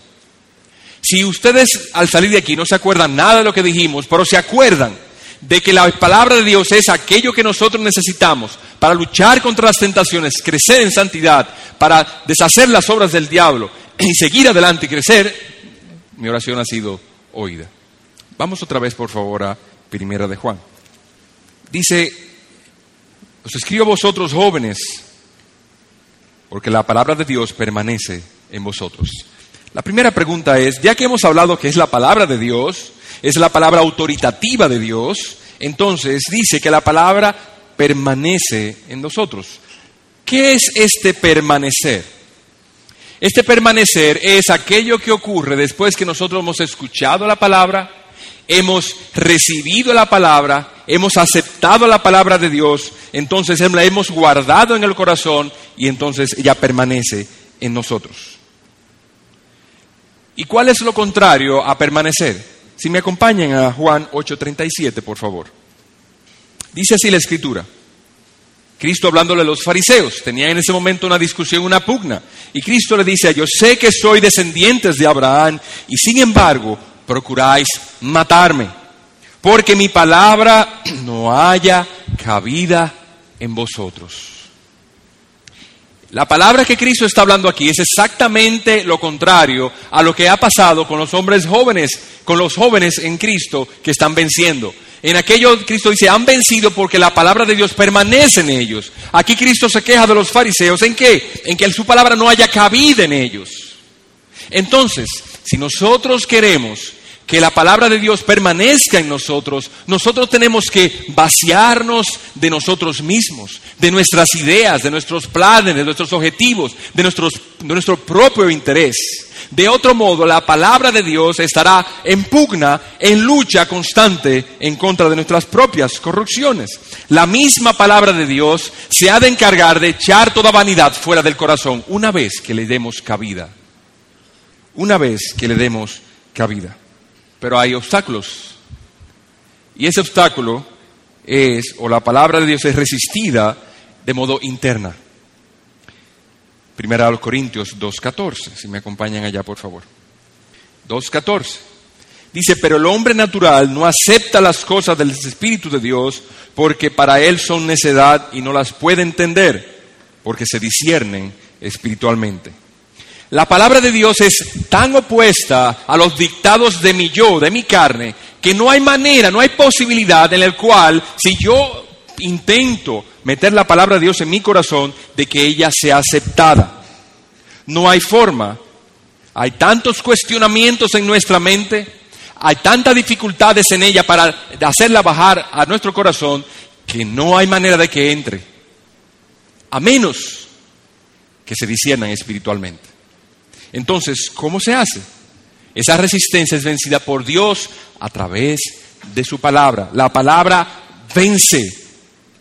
Si ustedes al salir de aquí no se acuerdan nada de lo que dijimos, pero se acuerdan de que la palabra de Dios es aquello que nosotros necesitamos para luchar contra las tentaciones, crecer en santidad, para deshacer las obras del diablo y seguir adelante y crecer, mi oración ha sido oída. Vamos otra vez, por favor, a Primera de Juan. Dice, os escribo a vosotros jóvenes, porque la palabra de Dios permanece en vosotros. La primera pregunta es, ya que hemos hablado que es la palabra de Dios, es la palabra autoritativa de Dios, entonces dice que la palabra permanece en nosotros. ¿Qué es este permanecer? Este permanecer es aquello que ocurre después que nosotros hemos escuchado la palabra, hemos recibido la palabra, hemos aceptado la palabra de Dios, entonces la hemos guardado en el corazón y entonces ella permanece en nosotros. ¿Y cuál es lo contrario a permanecer? Si me acompañan a Juan 8:37, por favor. Dice así la escritura. Cristo hablándole a los fariseos, tenía en ese momento una discusión, una pugna, y Cristo le dice, yo sé que soy descendientes de Abraham, y sin embargo procuráis matarme, porque mi palabra (clears throat) no haya cabida en vosotros. La palabra que Cristo está hablando aquí es exactamente lo contrario a lo que ha pasado con los hombres jóvenes, con los jóvenes en Cristo que están venciendo. En aquello Cristo dice, han vencido porque la palabra de Dios permanece en ellos. Aquí Cristo se queja de los fariseos. ¿En qué? En que su palabra no haya cabida en ellos. Entonces, si nosotros queremos que la palabra de Dios permanezca en nosotros, nosotros tenemos que vaciarnos de nosotros mismos, de nuestras ideas, de nuestros planes, de nuestros objetivos, de, nuestro propio interés. De otro modo, la palabra de Dios estará en pugna, en lucha constante en contra de nuestras propias corrupciones. La misma palabra de Dios se ha de encargar de echar toda vanidad fuera del corazón una vez que le demos cabida. Una vez que le demos cabida. Pero hay obstáculos. Y ese obstáculo es, o la palabra de Dios es resistida de modo interna. Primera a los Corintios 2.14, si me acompañan allá, por favor. 2.14. Dice, pero el hombre natural no acepta las cosas del Espíritu de Dios porque para él son necedad y no las puede entender porque se disciernen espiritualmente. La palabra de Dios es tan opuesta a los dictados de mi yo, de mi carne, que no hay manera, no hay posibilidad en la cual, si yo intento meter la palabra de Dios en mi corazón, de que ella sea aceptada. No hay forma. Hay tantos cuestionamientos en nuestra mente, hay tantas dificultades en ella para hacerla bajar a nuestro corazón, que no hay manera de que entre. A menos que se disciernan espiritualmente. Entonces, ¿cómo se hace? Esa resistencia es vencida por Dios a través de su palabra. La palabra vence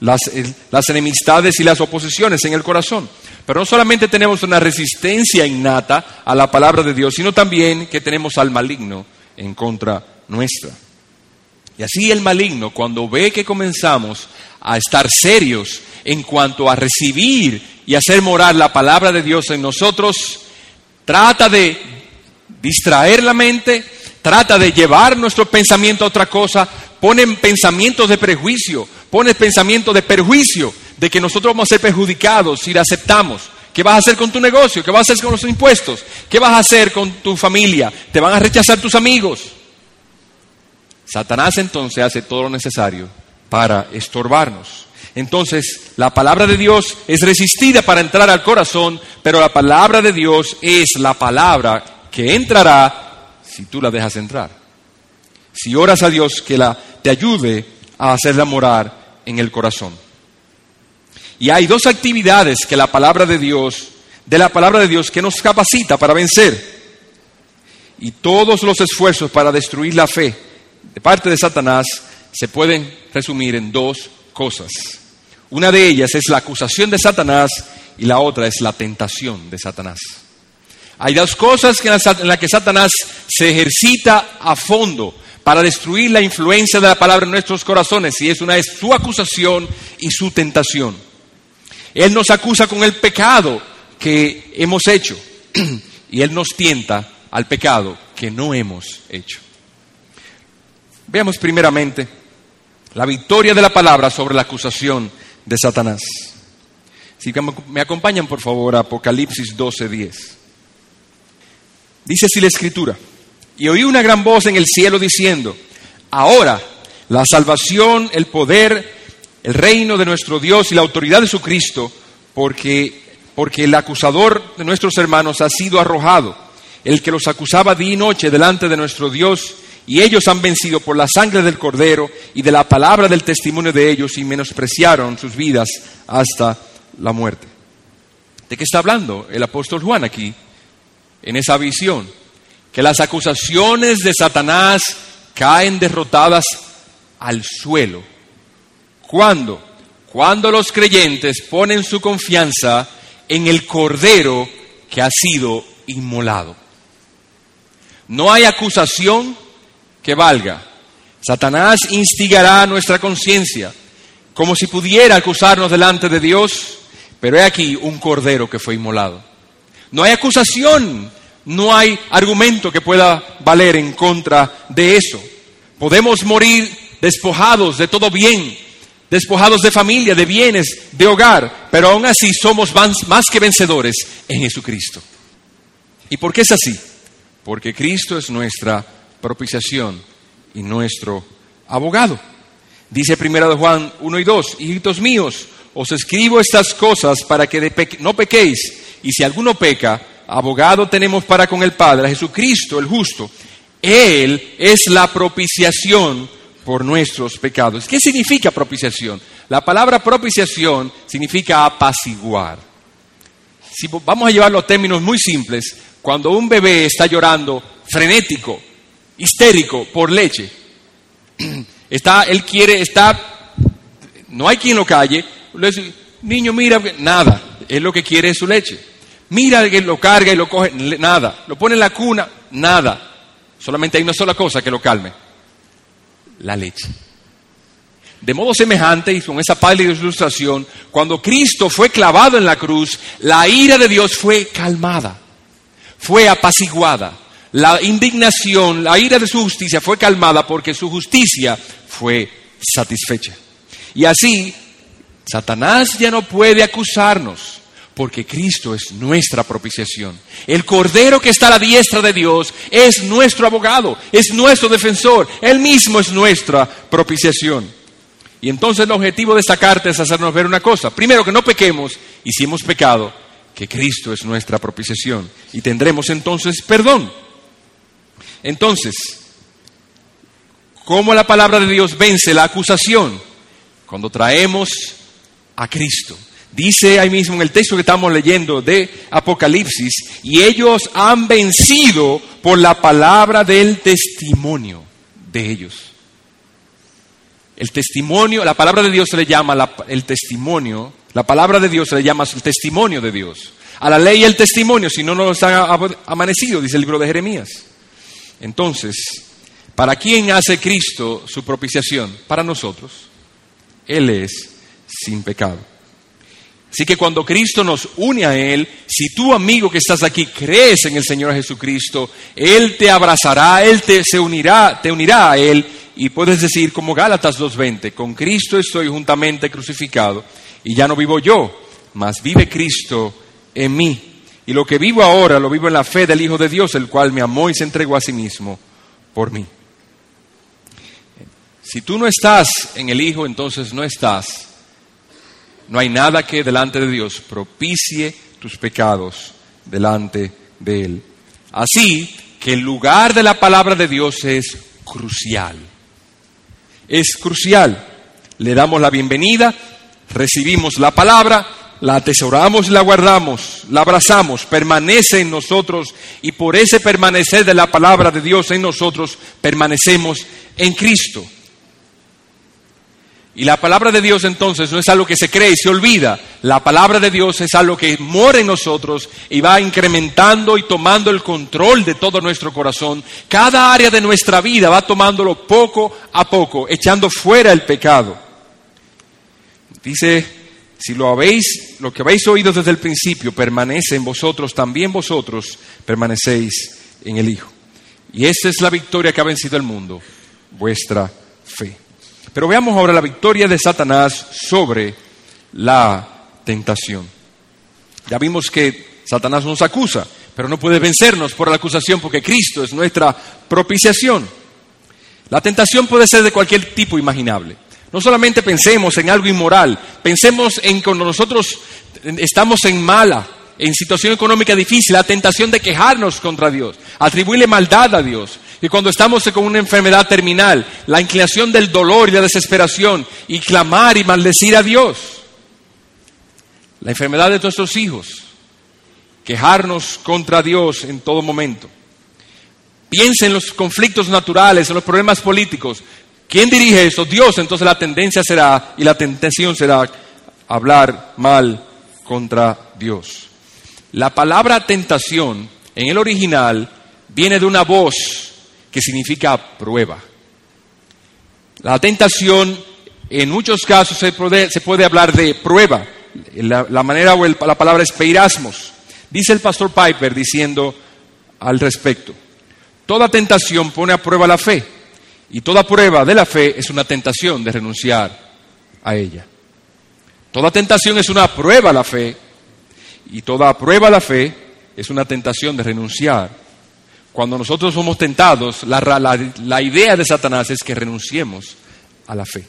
las, enemistades y las oposiciones en el corazón. Pero no solamente tenemos una resistencia innata a la palabra de Dios, sino también que tenemos al maligno en contra nuestra. Y así el maligno, cuando ve que comenzamos a estar serios en cuanto a recibir y hacer morar la palabra de Dios en nosotros, trata de distraer la mente, trata de llevar nuestro pensamiento a otra cosa, pone pensamientos de prejuicio, pone pensamientos de perjuicio, de que nosotros vamos a ser perjudicados si la aceptamos. ¿Qué vas a hacer con tu negocio? ¿Qué vas a hacer con los impuestos? ¿Qué vas a hacer con tu familia? ¿Te van a rechazar tus amigos? Satanás entonces hace todo lo necesario para estorbarnos. Entonces la palabra de Dios es resistida para entrar al corazón, pero la palabra de Dios es la palabra que entrará si tú la dejas entrar. Si oras a Dios que la, te ayude a hacerla morar en el corazón. Y hay dos actividades que la palabra de Dios, de la palabra de Dios que nos capacita para vencer. Y todos los esfuerzos para destruir la fe de parte de Satanás se pueden resumir en dos cosas. Una de ellas es la acusación de Satanás y la otra es la tentación de Satanás. Hay dos cosas en las que Satanás se ejercita a fondo para destruir la influencia de la palabra en nuestros corazones y es una es su acusación y su tentación. Él nos acusa con el pecado que hemos hecho (clears throat) y él nos tienta al pecado que no hemos hecho. Veamos primeramente la victoria de la palabra sobre la acusación de Satanás. Si me acompañan, por favor, a Apocalipsis 12:10. Dice así la escritura, y oí una gran voz en el cielo diciendo, ahora la salvación, el poder, el reino de nuestro Dios y la autoridad de su Cristo, porque, porque el acusador de nuestros hermanos ha sido arrojado, el que los acusaba día y noche delante de nuestro Dios y ellos han vencido por la sangre del cordero y de la palabra del testimonio de ellos y menospreciaron sus vidas hasta la muerte. ¿De qué está hablando el apóstol Juan aquí en esa visión? Que las acusaciones de Satanás caen derrotadas al suelo. ¿Cuándo? Cuando los creyentes ponen su confianza en el cordero que ha sido inmolado. No hay acusación que valga. Satanás instigará nuestra conciencia como si pudiera acusarnos delante de Dios, pero he aquí un cordero que fue inmolado. No hay acusación, no hay argumento que pueda valer en contra de eso. Podemos morir despojados de todo bien, despojados de familia, de bienes, de hogar, pero aún así somos más que vencedores en Jesucristo. ¿Y por qué es así? Porque Cristo es nuestra propiciación y nuestro abogado. Dice primero de Juan 1 y 2, hijitos míos, os escribo estas cosas para que no pequéis, y si alguno peca, abogado tenemos para con el Padre, Jesucristo el justo. Él es la propiciación por nuestros pecados. ¿Qué significa propiciación? La palabra propiciación significa apaciguar. Si vamos a llevarlo a términos muy simples, cuando un bebé está llorando frenético, histérico por leche. (clears throat) Está, él quiere, está, no hay quien lo calle. Le dice, niño, mira, nada, es lo que quiere es su leche. Mira que lo carga y lo coge, nada. Lo pone en la cuna, nada. Solamente hay una sola cosa que lo calme, la leche. De modo semejante, y con esa pálida ilustración, cuando Cristo fue clavado en la cruz, la ira de Dios fue calmada, fue apaciguada la indignación, la ira de su justicia fue calmada porque su justicia fue satisfecha. Y así, Satanás ya no puede acusarnos porque Cristo es nuestra propiciación. El Cordero que está a la diestra de Dios es nuestro abogado, es nuestro defensor, Él mismo es nuestra propiciación. Y entonces el objetivo de esta carta es hacernos ver una cosa. Primero, que no pequemos y si hemos pecado, que Cristo es nuestra propiciación. Y tendremos entonces perdón. Entonces, ¿cómo la palabra de Dios vence la acusación? Cuando traemos a Cristo. Dice ahí mismo en el texto que estamos leyendo de Apocalipsis, y ellos han vencido por la palabra del testimonio de ellos. El testimonio, la palabra de Dios se le llama el testimonio, la palabra de Dios se le llama el testimonio de Dios. A la ley el testimonio, si no nos han amanecido, dice el libro de Jeremías. Entonces, ¿para quién hace Cristo su propiciación? Para nosotros. Él es sin pecado. Así que cuando Cristo nos une a Él, si tú amigo que estás aquí crees en el Señor Jesucristo, Él te abrazará, Él te se unirá, te unirá a Él y puedes decir como Gálatas 2.20, con Cristo estoy juntamente crucificado y ya no vivo yo, mas vive Cristo en mí. Y lo que vivo ahora lo vivo en la fe del Hijo de Dios, el cual me amó y se entregó a sí mismo por mí. Si tú no estás en el Hijo, entonces no estás no hay nada que delante de Dios propicie tus pecados delante de Él. Así que el lugar de la palabra de Dios es crucial. Es crucial. Le damos la bienvenida, recibimos la palabra, la atesoramos y la guardamos, la abrazamos, permanece en nosotros y por ese permanecer de la palabra de Dios en nosotros permanecemos en Cristo. Y la palabra de Dios entonces no es algo que se cree y se olvida. La palabra de Dios es algo que mora en nosotros y va incrementando y tomando el control de todo nuestro corazón. Cada área de nuestra vida va tomándolo poco a poco, echando fuera el pecado. Dice, si lo habéis, lo que habéis oído desde el principio permanece en vosotros, también vosotros permanecéis en el Hijo. Y esta es la victoria que ha vencido el mundo, vuestra fe. Pero veamos ahora la victoria de Satanás sobre la tentación. Ya vimos que Satanás nos acusa, pero no puede vencernos por la acusación porque Cristo es nuestra propiciación. La tentación puede ser de cualquier tipo imaginable. No solamente pensemos en algo inmoral, pensemos en cuando nosotros estamos en mala, en situación económica difícil, la tentación de quejarnos contra Dios, atribuirle maldad a Dios, y cuando estamos con una enfermedad terminal, la inclinación del dolor y la desesperación y clamar y maldecir a Dios. La enfermedad de nuestros hijos, quejarnos contra Dios en todo momento. Piensa en los conflictos naturales, en los problemas políticos. ¿Quién dirige eso? Dios. Entonces la tendencia será y la tentación será hablar mal contra Dios. La palabra tentación en el original viene de una voz que significa prueba. La tentación, en muchos casos se puede, hablar de prueba. La, manera o la palabra es peirasmos. Dice el pastor Piper diciendo al respecto, toda tentación pone a prueba la fe y toda prueba de la fe es una tentación de renunciar a ella. Toda tentación es una prueba a la fe y toda prueba a la fe es una tentación de renunciar cuando nosotros somos tentados, la, idea de Satanás es que renunciemos a la fe.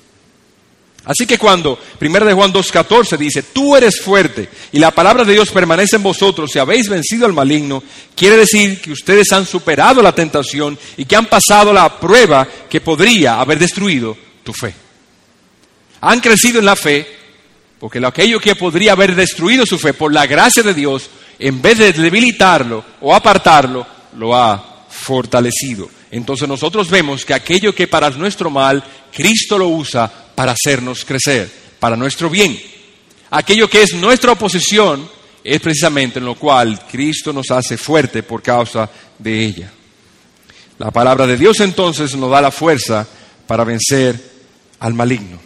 Así que cuando 1 de Juan 2.14 dice, tú eres fuerte y la palabra de Dios permanece en vosotros y habéis vencido al maligno, quiere decir que ustedes han superado la tentación y que han pasado la prueba que podría haber destruido tu fe. Han crecido en la fe porque aquello que podría haber destruido su fe por la gracia de Dios, en vez de debilitarlo o apartarlo, lo ha fortalecido. Entonces nosotros vemos que aquello que para nuestro mal, Cristo lo usa para hacernos crecer, para nuestro bien. Aquello que es nuestra oposición es precisamente en lo cual Cristo nos hace fuerte por causa de ella. La palabra de Dios entonces nos da la fuerza para vencer al maligno.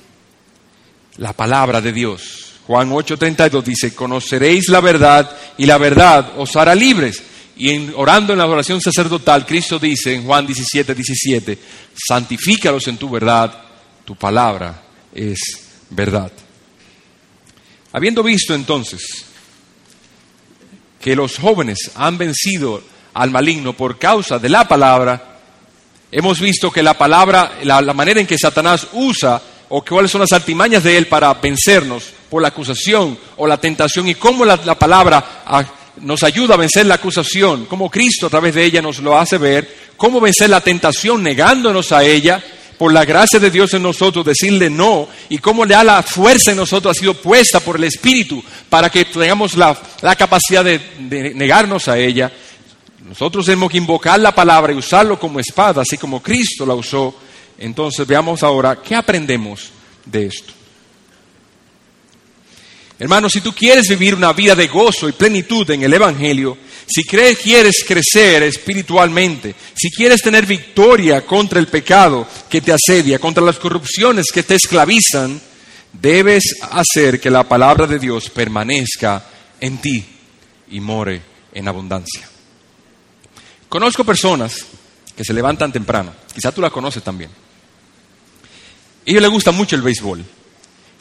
La palabra de Dios. Juan 8:32 dice, conoceréis la verdad y la verdad os hará libres. Y orando en la oración sacerdotal, Cristo dice en Juan 17, 17, santifícalos en tu verdad, tu palabra es verdad. Habiendo visto entonces que los jóvenes han vencido al maligno por causa de la palabra, hemos visto que la palabra, la, manera en que Satanás usa o cuáles son las artimañas de él para vencernos por la acusación o la tentación y cómo la, la palabra nos ayuda a vencer la acusación, como Cristo a través de ella nos lo hace ver, cómo vencer la tentación negándonos a ella, por la gracia de Dios en nosotros, decirle no, y cómo le da la fuerza en nosotros ha sido puesta por el Espíritu para que tengamos la, capacidad de, de negarnos a ella. Nosotros tenemos que invocar la palabra y usarlo como espada, así como Cristo la usó. Entonces veamos ahora qué aprendemos de esto. Hermano, si tú quieres vivir una vida de gozo y plenitud en el Evangelio, si crees, quieres crecer espiritualmente, si quieres tener victoria contra el pecado que te asedia, contra las corrupciones que te esclavizan, debes hacer que la palabra de Dios permanezca en ti y more en abundancia. Conozco personas que se levantan temprano, quizá tú la conoces también. A ellos les gusta mucho el béisbol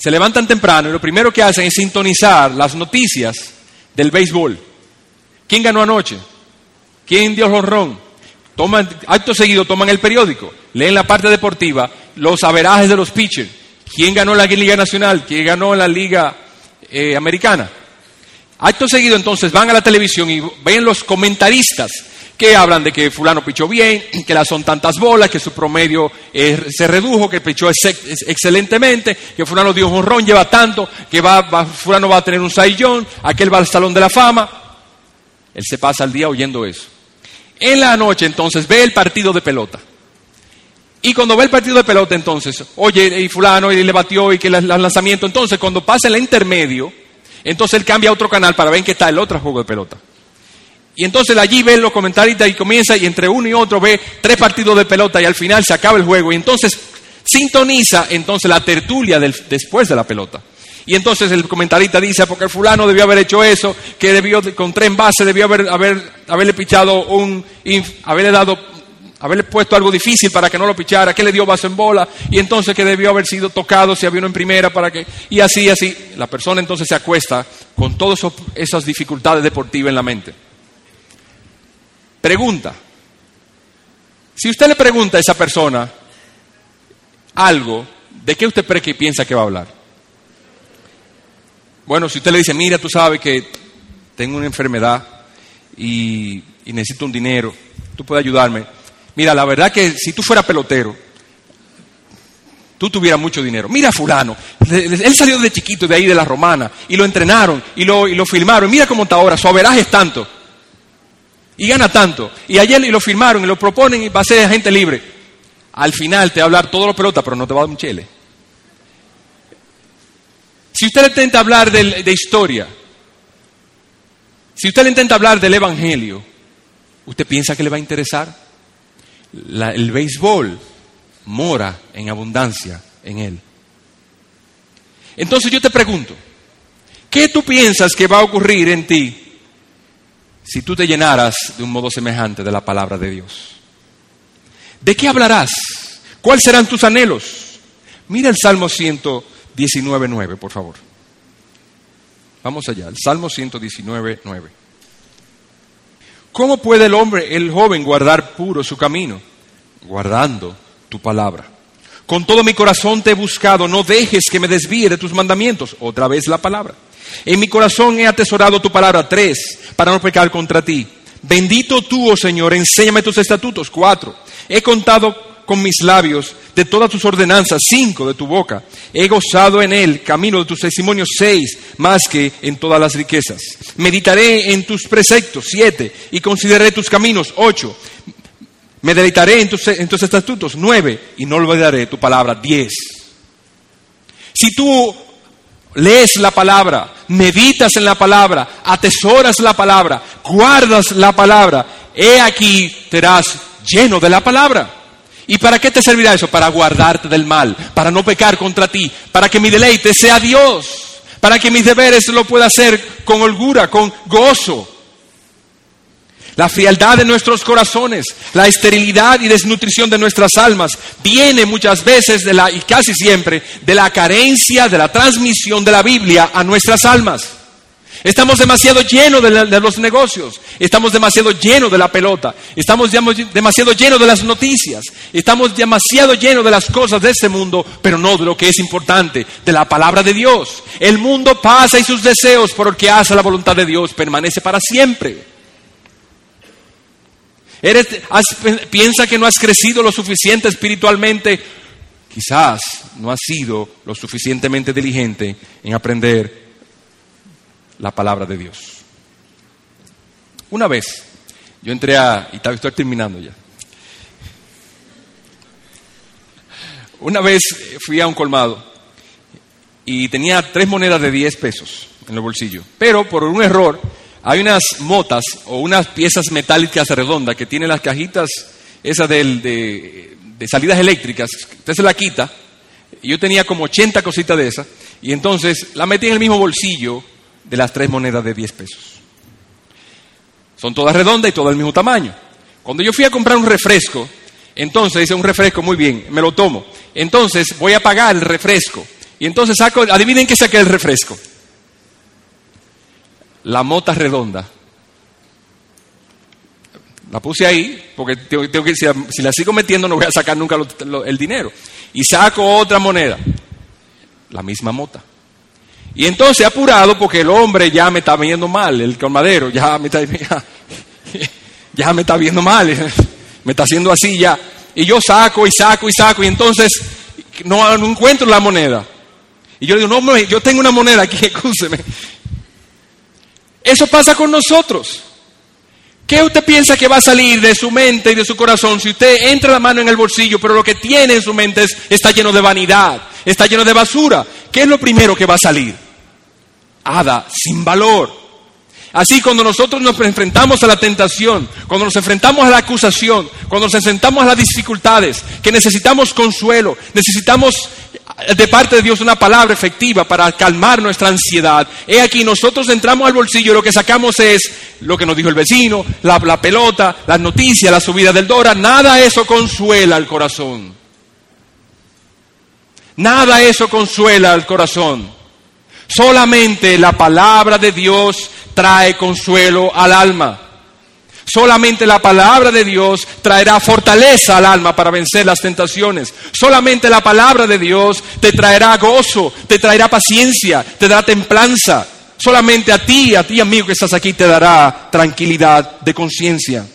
se levantan temprano y lo primero que hacen es sintonizar las noticias del béisbol. ¿Quién ganó anoche? ¿Quién dio el honrón? Toman, acto seguido toman el periódico, leen la parte deportiva, los averajes de los pitchers. ¿Quién ganó la Liga Nacional? ¿Quién ganó la Liga eh, americana. Acto seguido entonces van a la televisión y ven los comentaristas que hablan de que fulano pichó bien, (clears throat) que son tantas bolas, que su promedio eh, se redujo, que pichó excelentemente, que fulano dio un ron, lleva tanto, que va, fulano va a tener un saillón, aquel va al salón de la fama. Él se pasa el día oyendo eso. En la noche entonces ve el partido de pelota. Y cuando ve el partido de pelota entonces, oye, y fulano, y le batió, y que el lanzamiento, entonces cuando pasa el intermedio, entonces él cambia a otro canal para ver en qué está el otro juego de pelota. Y entonces allí ve los comentaristas y comienza y entre uno y otro ve tres partidos de pelota y al final se acaba el juego y entonces sintoniza entonces la tertulia después de la pelota. Y entonces el comentarista dice, porque el fulano debió haber hecho eso, que debió, con tres envases, debió haber, haber, haberle pichado un, haberle dado, haberle puesto algo difícil para que no lo pichara, que le dio vaso en bola, y entonces que debió haber sido tocado si había uno en primera para que, y así, así. La persona entonces se acuesta con todas esas dificultades deportivas en la mente. Pregunta. Si usted le pregunta a esa persona algo, ¿de qué usted cree que piensa que va a hablar? Bueno, si usted le dice, mira, tú sabes que tengo una enfermedad y, necesito un dinero, tú puedes ayudarme. Mira, la verdad que si tú fueras pelotero, tú tuvieras mucho dinero. Mira fulano, él salió de chiquito de ahí de la romana y lo entrenaron y lo, y lo filmaron. Mira cómo está ahora, su averaje es tanto y gana tanto. Y ayer lo firmaron y lo proponen y va a ser gente libre. Al final te va a hablar todo lo pelota, pero no te va a dar un chele. Si usted le intenta hablar de, historia, si usted le intenta hablar del Evangelio, ¿usted piensa que le va a interesar? el béisbol mora en abundancia en él. Entonces yo te pregunto, ¿qué tú piensas que va a ocurrir en ti si tú te llenaras de un modo semejante de la palabra de Dios? ¿De qué hablarás? ¿Cuáles serán tus anhelos? Mira el Salmo 119.9, por favor. Vamos allá, el Salmo 119.9. ¿Cómo puede el hombre, el joven, guardar puro su camino? Guardando tu palabra. Con todo mi corazón te he buscado, no dejes que me desvíe de tus mandamientos. Otra vez la palabra. En mi corazón he atesorado tu palabra, tres, para no pecar contra ti. Bendito tú, oh Señor, enséñame tus estatutos, cuatro. He contado con mis labios de todas tus ordenanzas, cinco de tu boca. He gozado en él, camino de tus testimonios, seis, más que en todas las riquezas. Meditaré en tus preceptos, siete, y consideraré tus caminos, ocho. Me deleitaré en tus, en tus estatutos, nueve, y no olvidaré tu palabra, diez. Si tú lees la palabra, meditas en la palabra, atesoras la palabra, guardas la palabra, he aquí serás lleno de la palabra. ¿Y para qué te servirá eso? Para guardarte del mal, para no pecar contra ti, para que mi deleite sea Dios, para que mis deberes lo pueda hacer con holgura, con gozo. La frialdad de nuestros corazones, la esterilidad y desnutrición de nuestras almas viene muchas veces de la, y casi siempre de la carencia de la transmisión de la Biblia a nuestras almas. Estamos demasiado llenos de, los negocios, estamos demasiado llenos de la pelota, estamos demasiado llenos de las noticias, estamos demasiado llenos de las cosas de este mundo, pero no de lo que es importante, de la palabra de Dios. El mundo pasa y sus deseos, pero el que hace la voluntad de Dios permanece para siempre. Eres, piensa que no has crecido lo suficiente espiritualmente. Quizás no has sido lo suficientemente diligente en aprender la palabra de Dios. Una vez, yo entré a, y estoy terminando ya. Una vez fui a un colmado y tenía tres monedas de 10 pesos en el bolsillo, pero por un error hay unas motas o unas piezas metálicas redondas que tienen las cajitas esas de, salidas eléctricas. Usted se la quita. Yo tenía como 80 cositas de esas. Y entonces la metí en el mismo bolsillo de las tres monedas de 10 pesos. Son todas redondas y todas del mismo tamaño. Cuando yo fui a comprar un refresco, entonces dice un refresco, muy bien, me lo tomo. Entonces voy a pagar el refresco. Y entonces saco, adivinen qué saqué el refresco la mota redonda. La puse ahí, porque tengo, que, si, si, la sigo metiendo no voy a sacar nunca el dinero. Y saco otra moneda, la misma mota. Y entonces apurado porque el hombre ya me está viendo mal, el colmadero ya me está, (laughs) ya, me está viendo mal, (laughs) me está haciendo así ya. Y yo saco y saco y saco y entonces no, encuentro la moneda. Y yo digo, no, yo tengo una moneda aquí, (laughs) escúcheme. Eso pasa con nosotros. ¿Qué usted piensa que va a salir de su mente y de su corazón si usted entra la mano en el bolsillo, pero lo que tiene en su mente está lleno de vanidad, está lleno de basura? ¿Qué es lo primero que va a salir? Hada, sin valor. Así cuando nosotros nos enfrentamos a la tentación, cuando nos enfrentamos a la acusación, cuando nos enfrentamos a las dificultades, que necesitamos consuelo, necesitamos de parte de Dios una palabra efectiva para calmar nuestra ansiedad. He aquí, nosotros entramos al bolsillo y lo que sacamos es lo que nos dijo el vecino, la, la pelota, las noticias, la subida del Dora. Nada eso consuela al corazón. Nada eso consuela al corazón. Solamente la palabra de Dios trae consuelo al alma. Solamente la palabra de Dios traerá fortaleza al alma para vencer las tentaciones. Solamente la palabra de Dios te traerá gozo, te traerá paciencia, te dará templanza. Solamente a ti, a ti amigo que estás aquí, te dará tranquilidad de conciencia.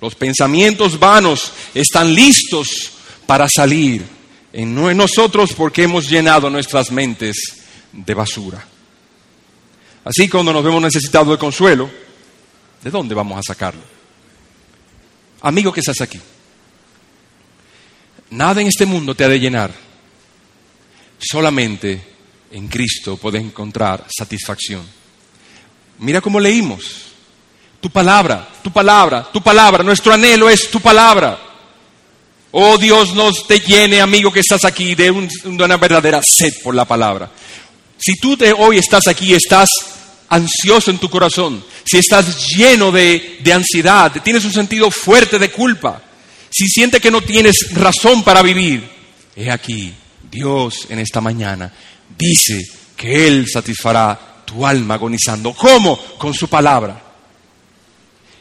Los pensamientos vanos están listos para salir en nosotros porque hemos llenado nuestras mentes de basura. Así cuando nos vemos necesitados de consuelo, ¿De dónde vamos a sacarlo? Amigo que estás aquí, nada en este mundo te ha de llenar. Solamente en Cristo puedes encontrar satisfacción. Mira cómo leímos. Tu palabra, tu palabra, tu palabra. Nuestro anhelo es tu palabra. Oh Dios, nos te llene, amigo que estás aquí, de, de una verdadera sed por la palabra. Si tú de hoy estás aquí, estás ansioso en tu corazón, si estás lleno de, de ansiedad, tienes un sentido fuerte de culpa, si sientes que no tienes razón para vivir, he aquí, Dios en esta mañana dice que Él satisfará tu alma agonizando. ¿Cómo? Con su palabra.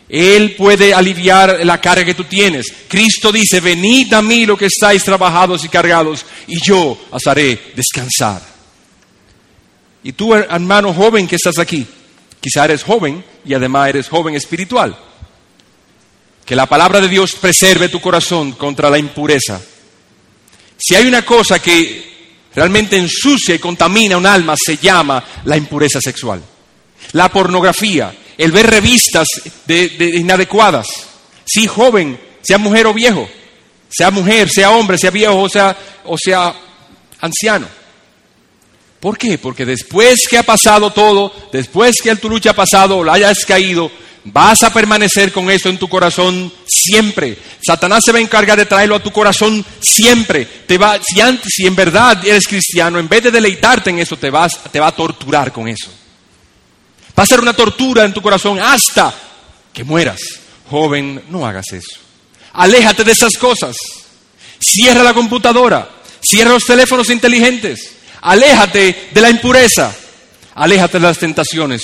Él puede aliviar la carga que tú tienes. Cristo dice, venid a mí lo que estáis trabajados y cargados, y yo os haré descansar. Y tú, hermano joven que estás aquí, quizá eres joven y además eres joven espiritual. Que la palabra de Dios preserve tu corazón contra la impureza. Si hay una cosa que realmente ensucia y contamina un alma, se llama la impureza sexual. La pornografía, el ver revistas de, inadecuadas. Si joven, sea mujer o viejo, sea mujer, sea hombre, sea viejo o sea, o sea anciano. ¿Por qué? Porque después que ha pasado todo, después que tu lucha ha pasado o la hayas caído, vas a permanecer con eso en tu corazón siempre. Satanás se va a encargar de traerlo a tu corazón siempre. Te va, si, si en verdad eres cristiano, en vez de deleitarte en eso, te, vas, te va a torturar con eso. Va a ser una tortura en tu corazón hasta que mueras. Joven, no hagas eso. Aléjate de esas cosas. Cierra la computadora. Cierra los teléfonos inteligentes. Aléjate de la impureza, aléjate de las tentaciones.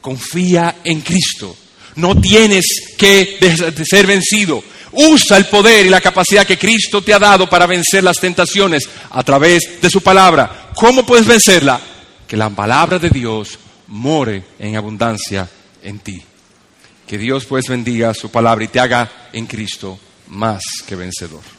Confía en Cristo. No tienes que ser vencido. Usa el poder y la capacidad que Cristo te ha dado para vencer las tentaciones a través de su palabra. ¿Cómo puedes vencerla? Que la palabra de Dios more en abundancia en ti. Que Dios pues bendiga su palabra y te haga en Cristo más que vencedor.